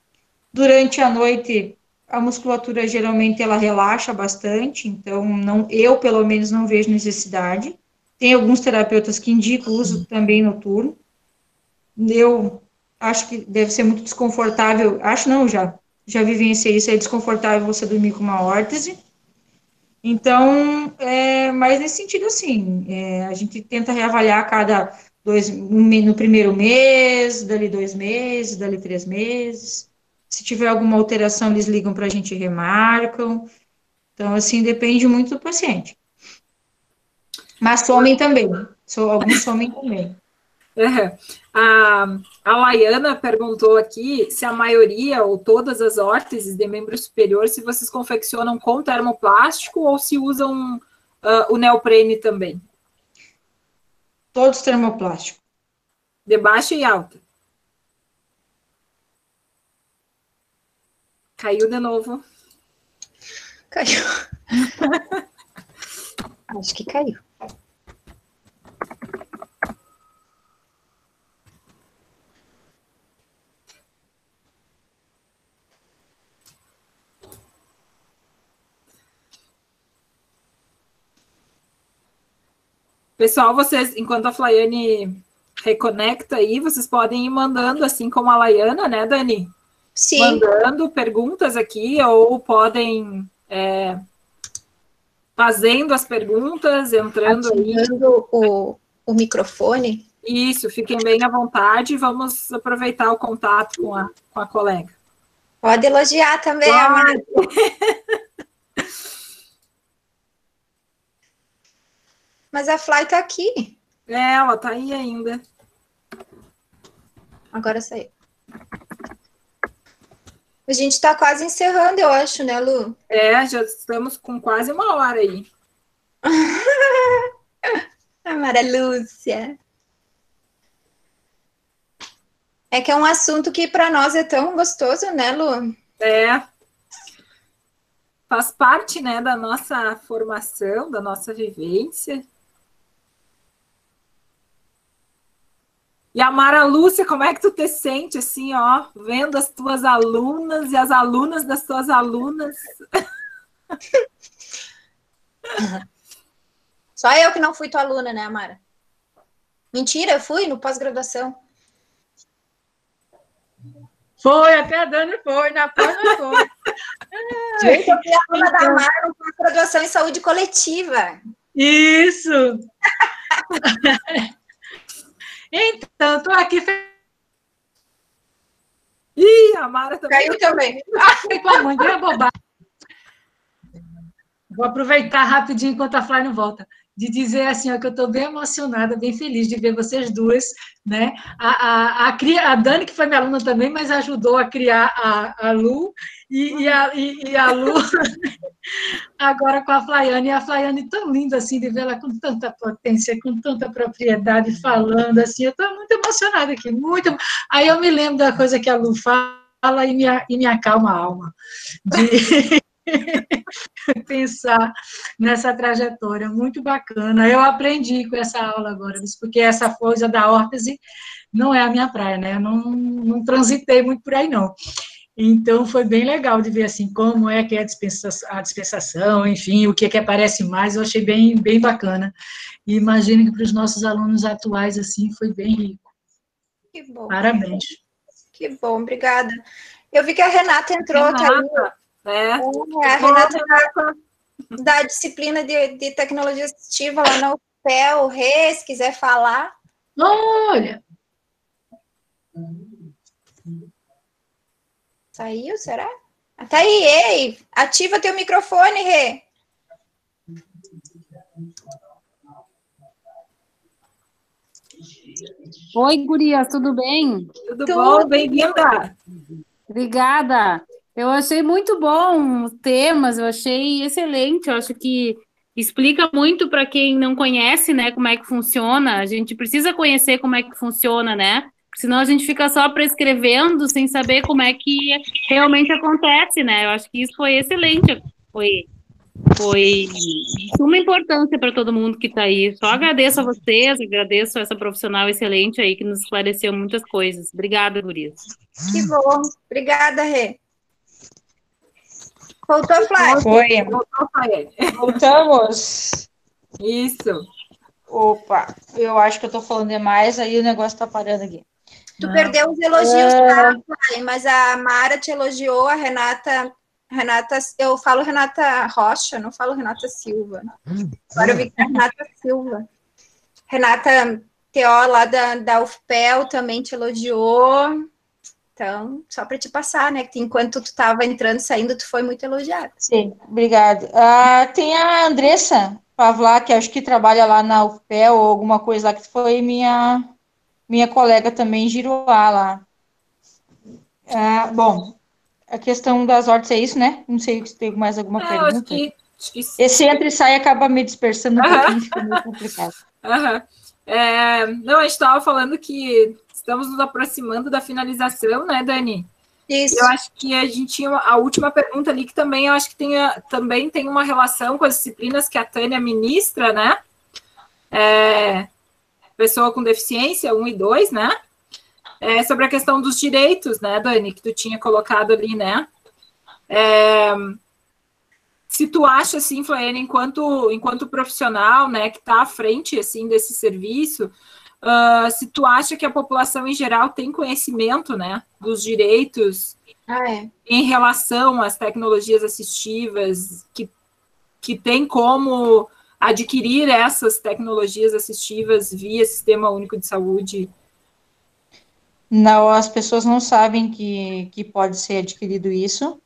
Durante a noite, a musculatura geralmente ela relaxa bastante, então não, eu pelo menos não vejo necessidade. Tem alguns terapeutas que indicam o uso também noturno. Eu acho que deve ser muito desconfortável, acho não já, já vivenciei isso, é desconfortável você dormir com uma órtese. Então, é, mas nesse sentido, assim, é, a gente tenta reavaliar cada dois, no primeiro mês, dali dois meses, dali três meses. Se tiver alguma alteração, eles ligam para a gente e remarcam. Então, assim, depende muito do paciente. Mas somem também. Alguns somem também. É. A, a Laiana perguntou aqui se a maioria ou todas as órteses de membro superior, se vocês confeccionam com termoplástico ou se usam uh, o neoprene também. Todos termoplástico. De baixa e alta. Caiu de novo. Caiu. Acho que caiu. Pessoal, vocês, enquanto a Flaiane reconecta aí, vocês podem ir mandando, assim como a Laiana, né, Dani? Sim. Mandando perguntas aqui, ou podem é, fazendo as perguntas, entrando Ativando aí. O, o microfone. Isso, fiquem bem à vontade. Vamos aproveitar o contato com a, com a colega. Pode elogiar também, Amanda. Mas a Fly tá aqui. É, ela tá aí ainda. Agora saiu. A gente tá quase encerrando, eu acho, né, Lu? É, já estamos com quase uma hora aí. a Mara Lúcia. É que é um assunto que para nós é tão gostoso, né, Lu? É. Faz parte, né, da nossa formação, da nossa vivência. E a Mara Lúcia, como é que tu te sente assim, ó, vendo as tuas alunas e as alunas das tuas alunas? Só eu que não fui tua aluna, né, Mara? Mentira, eu fui no pós-graduação. Foi, até a Dani foi, na pós foi. Gente, eu fui aluna então... da Mara no pós-graduação em saúde coletiva. Isso! Então, estou aqui. Ih, a Mara também. Caiu também. Ai, tua mãe, deu bobagem. Vou aproveitar rapidinho enquanto a Fly não volta de dizer assim, ó, que eu estou bem emocionada, bem feliz de ver vocês duas, né? A, a, a, a Dani, que foi minha aluna também, mas ajudou a criar a, a Lu, e, e, a, e, e a Lu agora com a Flaiane, e a Flaiane tão linda assim, de ver ela com tanta potência, com tanta propriedade, falando assim, eu estou muito emocionada aqui, muito. Aí eu me lembro da coisa que a Lu fala e me, e me acalma a alma. De... pensar nessa trajetória, muito bacana. Eu aprendi com essa aula agora, porque essa coisa da órtese não é a minha praia, né? Eu não, não transitei muito por aí, não. Então, foi bem legal de ver, assim, como é que é a dispensação, a dispensação enfim, o que é que aparece mais, eu achei bem, bem bacana. E imagino que para os nossos alunos atuais, assim, foi bem rico. Que bom. Parabéns. Que bom, obrigada. Eu vi que a Renata entrou, Renata. tá aí. É. é a Renata da, da disciplina de, de tecnologia assistiva lá na UFPEL, Rê, se quiser falar. Olha! Saiu, será? Tá aí, ei! Ativa teu microfone, Rê. Oi, gurias, tudo bem? Tudo, tudo bom? Bem-vinda! Obrigada. Eu achei muito bom os temas, eu achei excelente, eu acho que explica muito para quem não conhece, né, como é que funciona. A gente precisa conhecer como é que funciona, né? Senão a gente fica só prescrevendo sem saber como é que realmente acontece, né? Eu acho que isso foi excelente. Foi. foi de suma importância para todo mundo que está aí. Só agradeço a vocês, agradeço a essa profissional excelente aí que nos esclareceu muitas coisas. Obrigada, Gurias. Que bom. Obrigada, Rê. Voltou, Flávia? Foi. Voltou, Fael. Voltamos. Isso. Opa, eu acho que eu tô falando demais, aí o negócio tá parando aqui. Tu Não. perdeu os elogios, É. tá, Flávia? Mas a Mara te elogiou, a Renata. Renata, eu falo Renata Rocha, não falo Renata Silva. Agora eu vi que é Renata Silva. Renata TO lá da, da UFPEL também te elogiou. Então, só para te passar, né? Que enquanto tu estava entrando e saindo, tu foi muito elogiada. Sim, obrigada. Ah, tem a Andressa Pavlak, que acho que trabalha lá na UFPEL ou alguma coisa lá, que foi minha, minha colega também em Giruá lá. Ah, bom, a questão das hortas é isso, né? Não sei se tem mais alguma É, eu acho pergunta. que, acho que sim. Esse entra e sai acaba me dispersando um Aham. pouquinho, fica meio complicado. Aham. É, não, a gente estava falando que estamos nos aproximando da finalização, né, Dani? Isso. Eu acho que a gente tinha a última pergunta ali, que também eu acho que tem, também tem uma relação com as disciplinas que a Tânia ministra, né? É, pessoa com deficiência, 1 e 2, né? É, sobre a questão dos direitos, né, Dani, que tu tinha colocado ali, né? É, se tu acha, assim, Flaiane, enquanto, enquanto profissional, né, que está à frente, assim, desse serviço, ah, se tu acha que a população em geral tem conhecimento, né, dos direitos Ah, é. em relação às tecnologias assistivas, que, que tem como adquirir essas tecnologias assistivas via Sistema Único de Saúde. Não, as pessoas não sabem que, que pode ser adquirido isso.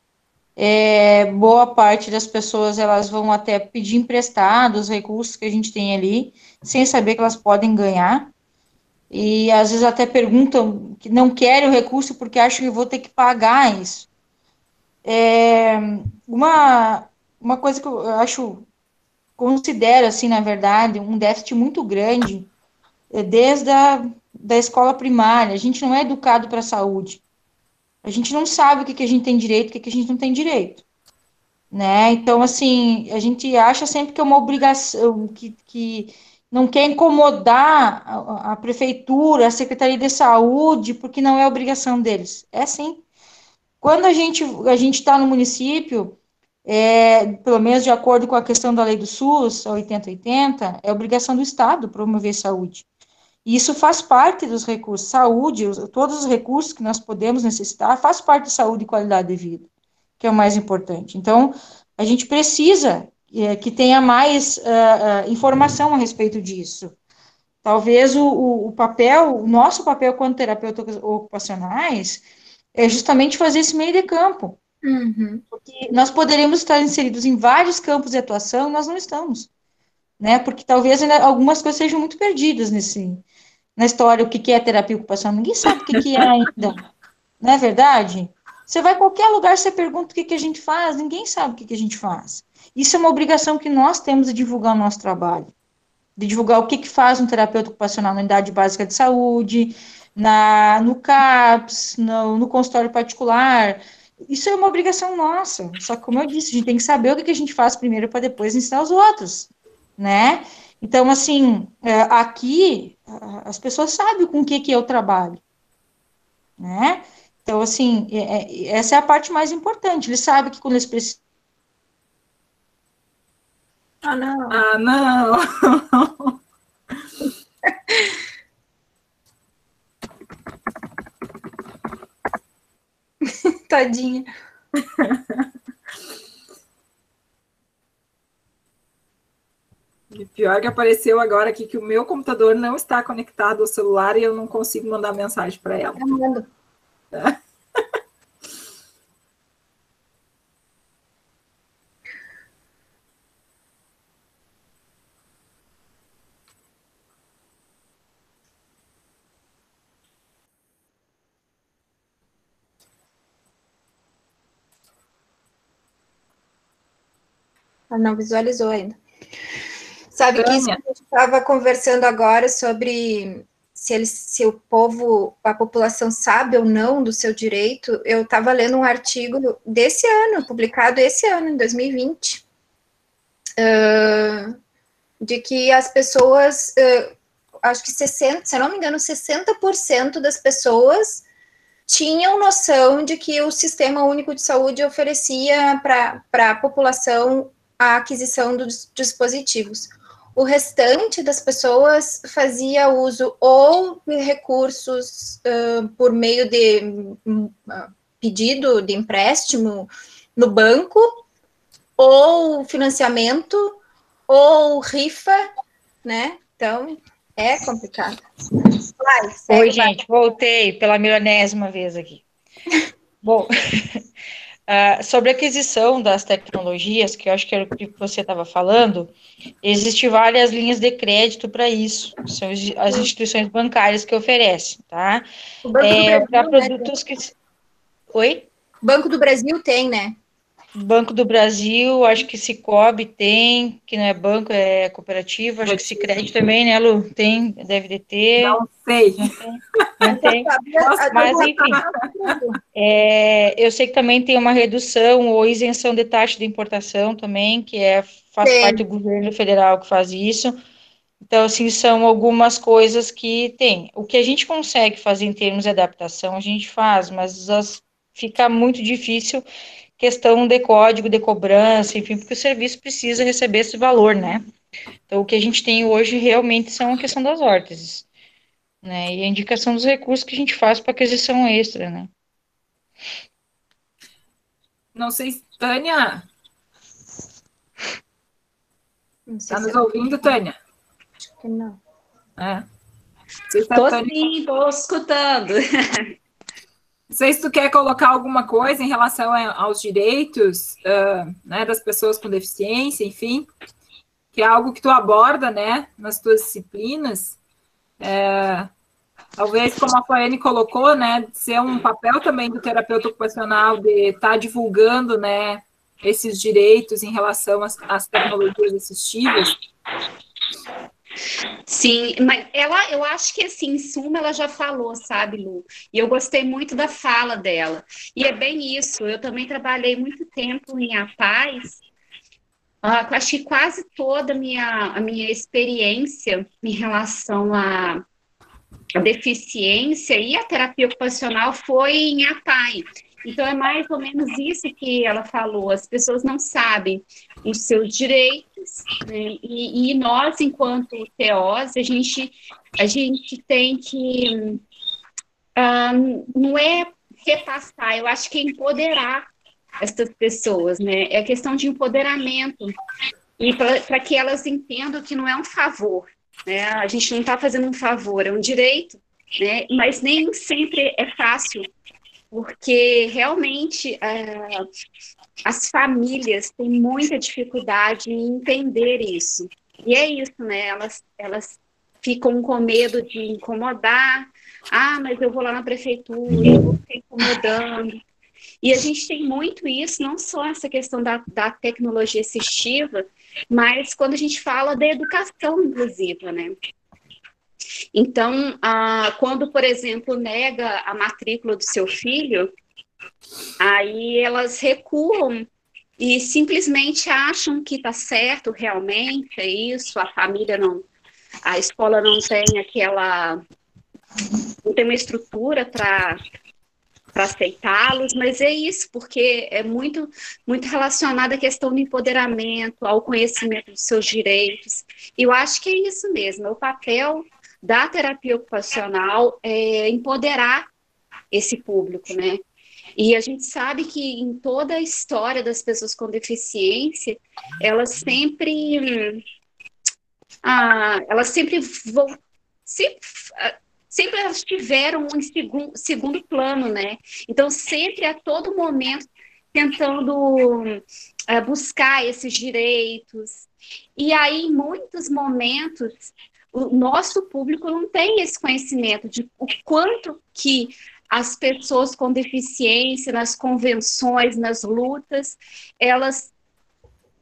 É, boa parte das pessoas elas vão até pedir emprestado os recursos que a gente tem ali, sem saber que elas podem ganhar. E às vezes até perguntam que não querem o recurso porque acham que vou ter que pagar isso. É, uma, uma coisa que eu acho, considero assim, na verdade, um déficit muito grande, é desde a da escola primária, a gente não é educado para a saúde. A gente não sabe o que, que a gente tem direito, o que, que a gente não tem direito. Né? Então, assim, a gente acha sempre que é uma obrigação, que, que não quer incomodar a, a prefeitura, a Secretaria de Saúde, porque não é obrigação deles. É sim. Quando a gente a gente está no município, é, pelo menos de acordo com a questão da lei do SUS, a 8080, é obrigação do Estado promover saúde. E isso faz parte dos recursos. Saúde, os, todos os recursos que nós podemos necessitar, faz parte de saúde e qualidade de vida, que é o mais importante. Então, a gente precisa é, que tenha mais uh, uh, informação a respeito disso. Talvez o, o, o, papel, o nosso papel como terapeutas ocupacionais, é justamente fazer esse meio de campo. Uhum. Porque nós poderíamos estar inseridos em vários campos de atuação, nós não estamos. Né? Porque talvez algumas coisas sejam muito perdidas nesse, na história o que, que é terapia ocupacional. Ninguém sabe o que, que é ainda. Não é verdade? Você vai a qualquer lugar, você pergunta o que, que a gente faz, ninguém sabe o que, que a gente faz. Isso é uma obrigação que nós temos de divulgar o nosso trabalho. De divulgar o que, que faz um terapeuta ocupacional na unidade básica de saúde, na, no CAPS, no, no consultório particular. Isso é uma obrigação nossa. Só que, como eu disse, a gente tem que saber o que, que a gente faz primeiro para depois ensinar os outros, né? Então, assim, aqui as pessoas sabem com o que, que eu trabalho, né? Então, assim, é, é, essa é a parte mais importante. Eles sabem que quando eles precisam. Ah, não. Ah, não. Tadinha. E pior que apareceu agora aqui que o meu computador não está conectado ao celular e eu não consigo mandar mensagem para ela. Eu mando. É. Ela não visualizou ainda. Sabe que isso que a gente estava conversando agora sobre se, eles, se o povo, a população sabe ou não do seu direito. Eu estava lendo um artigo desse ano, publicado esse ano, em 2020, uh, de que as pessoas, uh, acho que 60, se eu não me engano, 60% das pessoas tinham noção de que o Sistema Único de Saúde oferecia para a população a aquisição dos dispositivos. O restante das pessoas fazia uso ou de recursos uh, por meio de uh, pedido de empréstimo no banco, ou financiamento, ou rifa, né? Então, é complicado. Vai, segue, Oi, vai. gente, voltei pela milionésima vez aqui. Bom, uh, sobre a aquisição das tecnologias, que eu acho que era o que você estava falando, existem várias linhas de crédito para isso, são as instituições bancárias que oferecem, tá? É, para né? produtos que. Oi? Banco do Brasil tem, né? Banco do Brasil, acho que Cicobi tem, que não é banco, é cooperativa, acho que Cicred também, né, Lu? Tem, deve de ter. Não sei. Não tem. Mas, enfim, é, eu sei que também tem uma redução ou isenção de taxa de importação também, que é, faz Sim. parte do governo federal que faz isso. Então, assim, são algumas coisas que tem. O que a gente consegue fazer em termos de adaptação, a gente faz, mas as, fica muito difícil questão de código de cobrança, enfim, porque o serviço precisa receber esse valor, né? Então, o que a gente tem hoje realmente são a questão das órteses, né? E a indicação dos recursos que a gente faz para aquisição extra, né? Não sei, Tânia. Está nos ouvindo, Tânia? Acho que não. É. Estou sim, estou escutando. Não sei se tu quer colocar alguma coisa em relação aos direitos uh, né, das pessoas com deficiência, enfim, que é algo que tu aborda, né, nas tuas disciplinas. É, talvez, como a Faiane colocou, né, ser um papel também do terapeuta ocupacional de estar tá divulgando, né, esses direitos em relação às, às tecnologias assistivas. Sim, mas ela, eu acho que assim, em suma, ela já falou, sabe, Lu? E eu gostei muito da fala dela. E é bem isso. Eu também trabalhei muito tempo em A Paz. Uh, acho que quase toda a minha, a minha experiência em relação à, deficiência e à terapia ocupacional foi em APAI. Então, é mais ou menos isso que ela falou. As pessoas não sabem os seus direitos, né? e, e, nós, enquanto TOs, a gente, a gente tem que. Um, não é repassar, eu acho que é empoderar essas pessoas, né? É questão de empoderamento. E para que elas entendam que não é um favor, né? A gente não está fazendo um favor, é um direito, né? Mas nem sempre é fácil porque realmente é, as famílias têm muita dificuldade em entender isso. E é isso, né? Elas, elas ficam com medo de incomodar. Ah, mas eu vou lá na prefeitura, eu vou ficar incomodando. E a gente tem muito isso, não só essa questão da, da tecnologia assistiva, mas quando a gente fala da educação inclusiva, né? Então, ah, quando, por exemplo, nega a matrícula do seu filho, aí elas recuam e simplesmente acham que está certo realmente, é isso, a família não, a escola não tem aquela, não tem uma estrutura para para aceitá-los, mas é isso, porque é muito, muito relacionado à questão do empoderamento, ao conhecimento dos seus direitos. E eu acho que é isso mesmo, é o papel da terapia ocupacional é empoderar esse público, né? E a gente sabe que em toda a história das pessoas com deficiência, elas sempre, ah, elas sempre vão, sempre, sempre elas tiveram um segundo, segundo plano, né? Então sempre a todo momento tentando é, buscar esses direitos. E aí, em muitos momentos, o nosso público não tem esse conhecimento de o quanto que as pessoas com deficiência, nas convenções, nas lutas, elas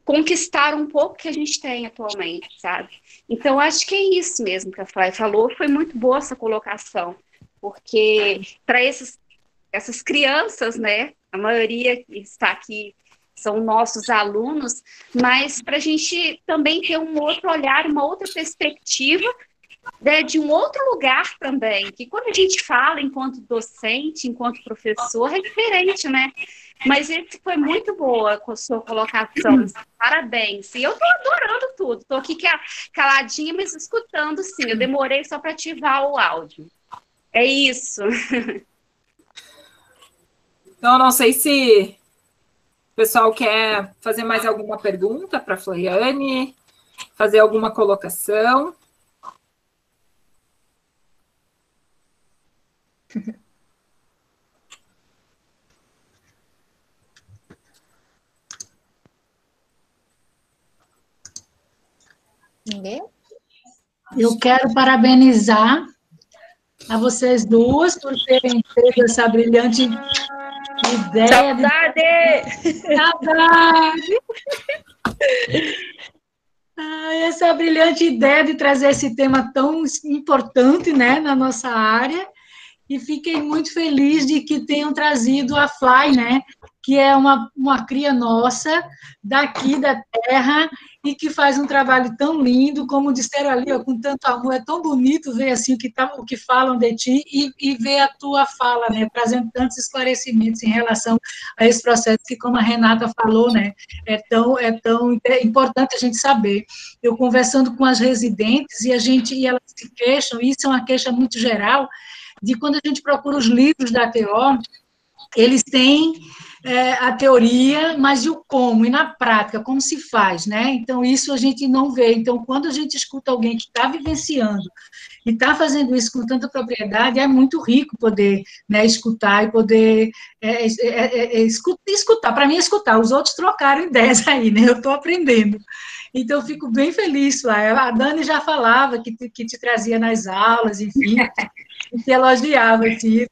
conquistaram um pouco que a gente tem atualmente, sabe? Então, acho que é isso mesmo que a Flávia falou. Foi muito boa essa colocação, porque para essas crianças, né, a maioria que está aqui são nossos alunos, mas para a gente também ter um outro olhar, uma outra perspectiva né, de um outro lugar também, que quando a gente fala enquanto docente, enquanto professor, é diferente, né? Mas esse foi muito boa com a sua colocação. Parabéns. E eu tô adorando tudo. Tô aqui caladinha, mas escutando sim. Eu demorei só para ativar o áudio. É isso. Então, não sei se o pessoal quer fazer mais alguma pergunta para a Floriane, fazer alguma colocação. Ninguém? Eu quero parabenizar a vocês duas por terem tido essa brilhante ideia. Saudade! De... Saudade! Ah, essa brilhante ideia de trazer esse tema tão importante né, na nossa área. E fiquei muito feliz de que tenham trazido a Fly, né, que é uma, uma cria nossa, daqui da terra, e que faz um trabalho tão lindo, como disseram ali, ó, com tanto amor, é tão bonito ver assim o que, tá, o que falam de ti e, e ver a tua fala, né, trazendo tantos esclarecimentos em relação a esse processo que, como a Renata falou, né, é tão, é tão importante a gente saber. Eu conversando com as residentes e a gente, e elas se queixam, e isso é uma queixa muito geral, de quando a gente procura os livros da TO, eles têm é, a teoria, mas e o como, e na prática, como se faz, né? Então, isso a gente não vê. Então, quando a gente escuta alguém que está vivenciando e está fazendo isso com tanta propriedade, é muito rico poder né, escutar e poder é, é, é, é escutar. escutar. Para mim, escutar. Os outros trocaram ideias aí, né? Eu estou aprendendo. Então, eu fico bem feliz lá. A Dani já falava que te, que te trazia nas aulas, enfim, que elogiava, assim,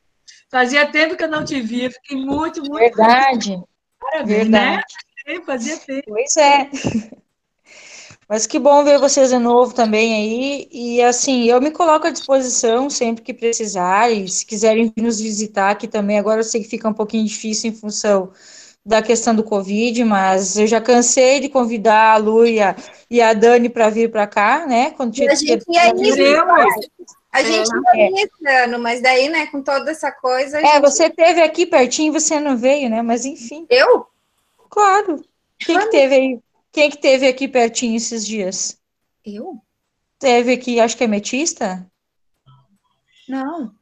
Fazia tempo que eu não te via, fiquei muito, muito. Verdade. Parabéns, né? Verdade. né? Fazia tempo. Pois é. Mas que bom ver vocês de novo também aí. E assim, eu me coloco à disposição sempre que precisarem. Se quiserem vir nos visitar aqui também, agora eu sei que fica um pouquinho difícil em função da questão do Covid, mas eu já cansei de convidar a Lu e a, e a Dani para vir para cá, né? Quando a gente ia ir, a gente é. ia esse ano, mas daí, né, com toda essa coisa. É, gente... você teve aqui pertinho, você não veio, né? Mas enfim. Eu? Claro. Quem que teve aí? Quem que teve aqui pertinho esses dias? Eu? Teve aqui, acho que é metista? Não.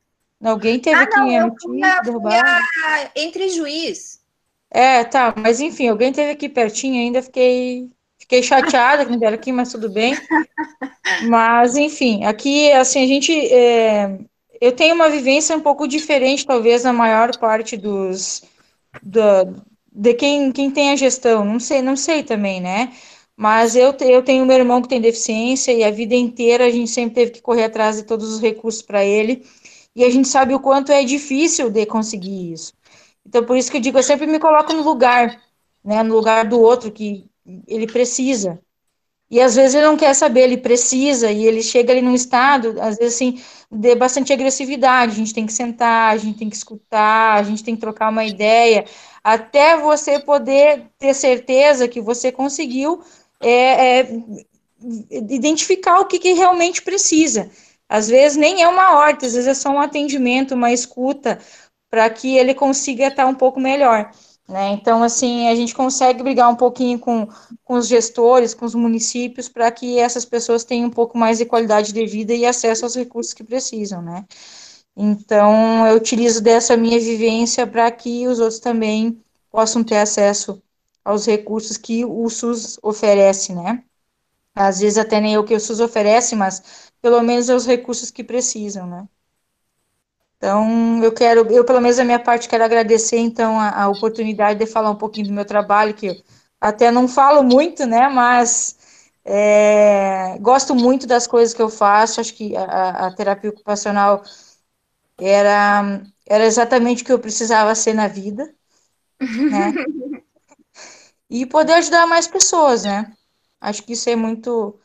Alguém teve ah, aqui não, em Ametista, Entre juiz. É, tá, mas enfim, alguém teve aqui pertinho ainda, fiquei Fiquei chateada que não vieram aqui, mas tudo bem. Mas, enfim, aqui, assim, a gente. É, eu tenho uma vivência um pouco diferente, talvez, na maior parte dos. Do, de quem, quem tem a gestão. Não sei, não sei também, né? Mas eu, eu tenho meu irmão que tem deficiência e a vida inteira a gente sempre teve que correr atrás de todos os recursos para ele. E a gente sabe o quanto é difícil de conseguir isso. Então, por isso que eu digo, eu sempre me coloco no lugar, né, no lugar do outro que ele precisa. E às vezes ele não quer saber, ele precisa, e ele chega ali num estado, às vezes assim, de bastante agressividade. A gente tem que sentar, a gente tem que escutar, a gente tem que trocar uma ideia, até você poder ter certeza que você conseguiu é, é, identificar o que, que realmente precisa. Às vezes nem é uma horta, às vezes é só um atendimento, uma escuta, para que ele consiga estar um pouco melhor. Né? Então, assim, a gente consegue brigar um pouquinho com, com os gestores, com os municípios, para que essas pessoas tenham um pouco mais de qualidade de vida e acesso aos recursos que precisam, né? Então, eu utilizo dessa minha vivência para que os outros também possam ter acesso aos recursos que o SUS oferece, né? Às vezes até nem o que o SUS oferece, mas pelo menos é os recursos que precisam, né? Então, eu quero, eu pelo menos a minha parte, quero agradecer, então, a, a, oportunidade de falar um pouquinho do meu trabalho, que eu até não falo muito, né, mas é, gosto muito das coisas que eu faço, acho que a, a, terapia ocupacional era, era exatamente o que eu precisava ser na vida, né, e poder ajudar mais pessoas, né, acho que isso é muito,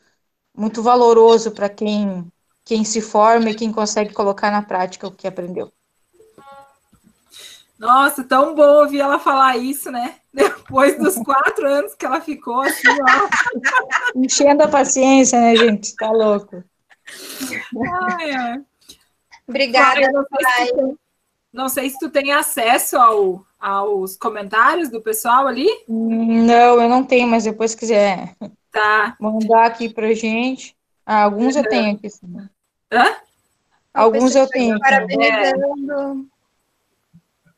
muito valoroso para quem quem se forma e quem consegue colocar na prática o que aprendeu. Nossa, tão bom ouvir ela falar isso, né? Depois dos quatro anos que ela ficou assim, ó. Enchendo a paciência, né, gente? Tá louco. Ai, ai. Obrigada, Flávia, não, sei se tu, não sei se tu tem acesso ao, aos comentários do pessoal ali. Não, eu não tenho, mas depois se quiser Tá. mandar aqui pra gente. Ah, alguns eu tenho aqui. sim. Hã? Alguns eu tenho. Parabenizando.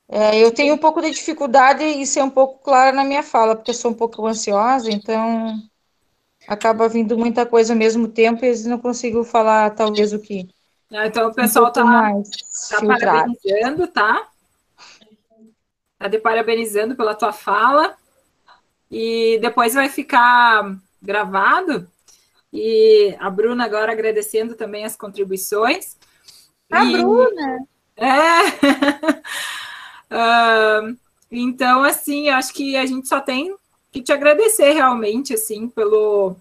É, eu tenho um pouco de dificuldade em ser um pouco clara na minha fala, porque eu sou um pouco ansiosa, então acaba vindo muita coisa ao mesmo tempo e às vezes não consigo falar talvez o que Ah, Então o um pessoal pouco tá, mais tá filtrado. parabenizando, tá? Tá te parabenizando pela tua fala. E depois vai ficar gravado. E a Bruna agora agradecendo também as contribuições. A E- Bruna. É. Ah, então, assim, acho que a gente só tem que te agradecer realmente, assim, pelo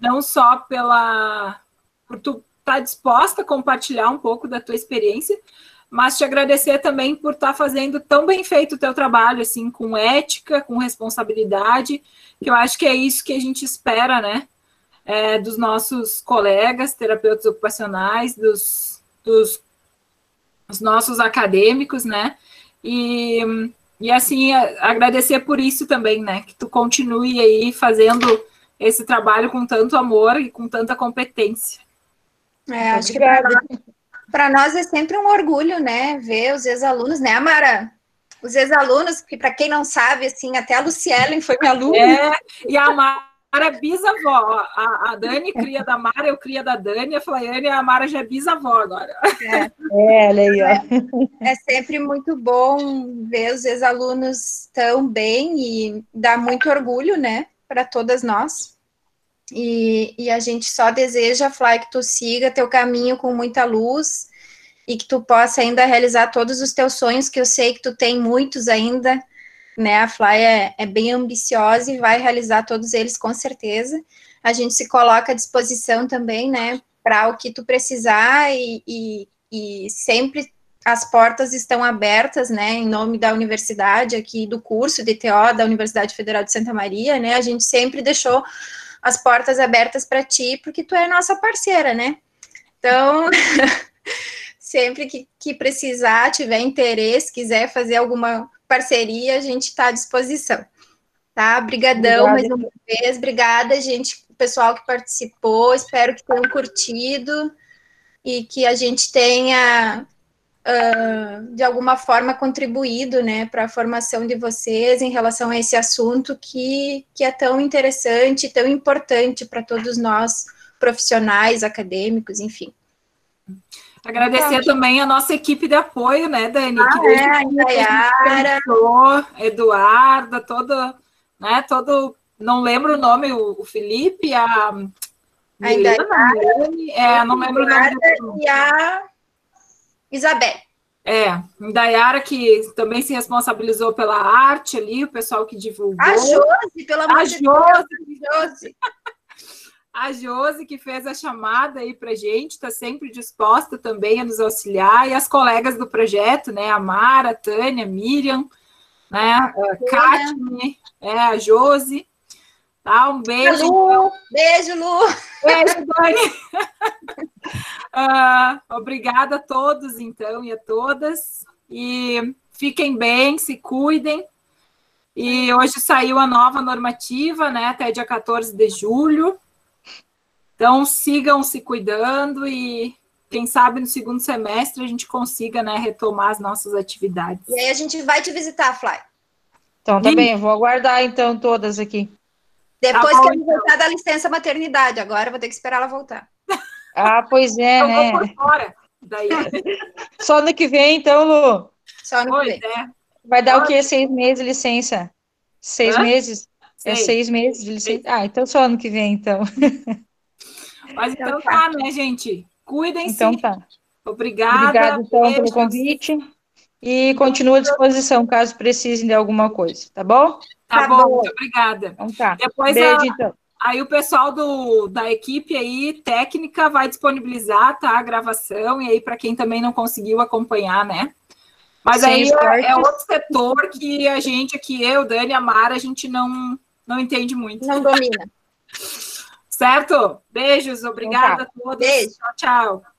não só pela por tu estar disposta a compartilhar um pouco da tua experiência, mas te agradecer também por estar fazendo tão bem feito o teu trabalho, assim, com ética, com responsabilidade, que eu acho que é isso que a gente espera, né? É, dos nossos colegas, terapeutas ocupacionais, dos, dos, dos nossos acadêmicos, né? E, e assim, a- agradecer por isso também, né? Que tu continue aí fazendo esse trabalho com tanto amor e com tanta competência. É, acho que para nós, é sempre um orgulho, né? Ver os ex-alunos, né, Amara? Os ex-alunos, que para quem não sabe, assim, até a Lucielen foi minha aluna. É, e a Mara é bisavó. A, a Dani cria da Mara, eu cria da Dani, a Flaiane e a Mara já é bisavó agora. É, olha aí, ó. É sempre muito bom ver os ex-alunos tão bem e dá muito orgulho, né, para todas nós. E, e a gente só deseja, Fly, que tu siga teu caminho com muita luz e que tu possa ainda realizar todos os teus sonhos, que eu sei que tu tem muitos ainda, né? A Fly é, é bem ambiciosa e vai realizar todos eles com certeza. A gente se coloca à disposição também, né, para o que tu precisar e, e, e sempre as portas estão abertas, né, em nome da universidade aqui, do curso de TO da Universidade Federal de Santa Maria, né, a gente sempre deixou as portas abertas para ti, porque tu é nossa parceira, né, então, sempre que, que precisar, tiver interesse, quiser fazer alguma parceria, a gente está à disposição, tá, brigadão mais Obrigada. uma vez, obrigada, gente, pessoal que participou, espero que tenham curtido, e que a gente tenha ah, de alguma forma contribuído, né, para a formação de vocês em relação a esse assunto que, que é tão interessante, tão importante para todos nós, profissionais, acadêmicos, enfim. Agradecer também a nossa equipe de apoio, né, Dani? que Ah, desde é, a que a gente Indaiara. pensou, Eduarda, todo, né, todo, não lembro o nome, o, o Felipe, a Milena, é, não lembro o nome do E a Isabel. É, Indaiara, que também se responsabilizou pela arte ali, o pessoal que divulgou. A Josi, pelo amor A de Deus, Josi. A Josi que fez a chamada aí pra gente, está sempre disposta também a nos auxiliar, e as colegas do projeto, né, a Mara, a Tânia, a Miriam, né, a Katine, é, a Josi, tá, um beijo. Lu, beijo, Lu. Beijo, Dani. Ah, obrigada a todos, então, e a todas. E fiquem bem, se cuidem. E hoje saiu a nova normativa, né? Até dia 14 de julho. Então, sigam se cuidando e quem sabe no segundo semestre a gente consiga né, retomar as nossas atividades. E aí a gente vai te visitar, Fly. Então, tá Ih. bem, vou aguardar então todas aqui. Depois Tá bom, que eu voltar da licença maternidade, agora eu vou ter que esperar ela voltar. Ah, pois é, Eu né? vou por fora. Daí, Só no que vem, então, Lu. Só no que pois vem. é. Vai dar o quê? Seis meses de licença? Seis Hã? meses? É sei. seis meses de licença? Ah, então só ano que vem, então. Mas então Então tá, né, gente? Cuidem-se. Então tá. Obrigada. Obrigada, então, pelo beijos. convite. E continuo à disposição, caso precisem de alguma coisa, tá bom? Tá, Tá bom, bom. muito obrigada. Então tá. Depois Beijo, a- então. aí o pessoal do, da equipe aí, técnica, vai disponibilizar tá, a gravação, e aí para quem também não conseguiu acompanhar, né? Mas Sem aí é, é outro setor que a gente aqui, eu, Dani, a Mara, a gente não, não entende muito. Não domina. Certo? Beijos, obrigada a todos. Beijo. Tchau, tchau.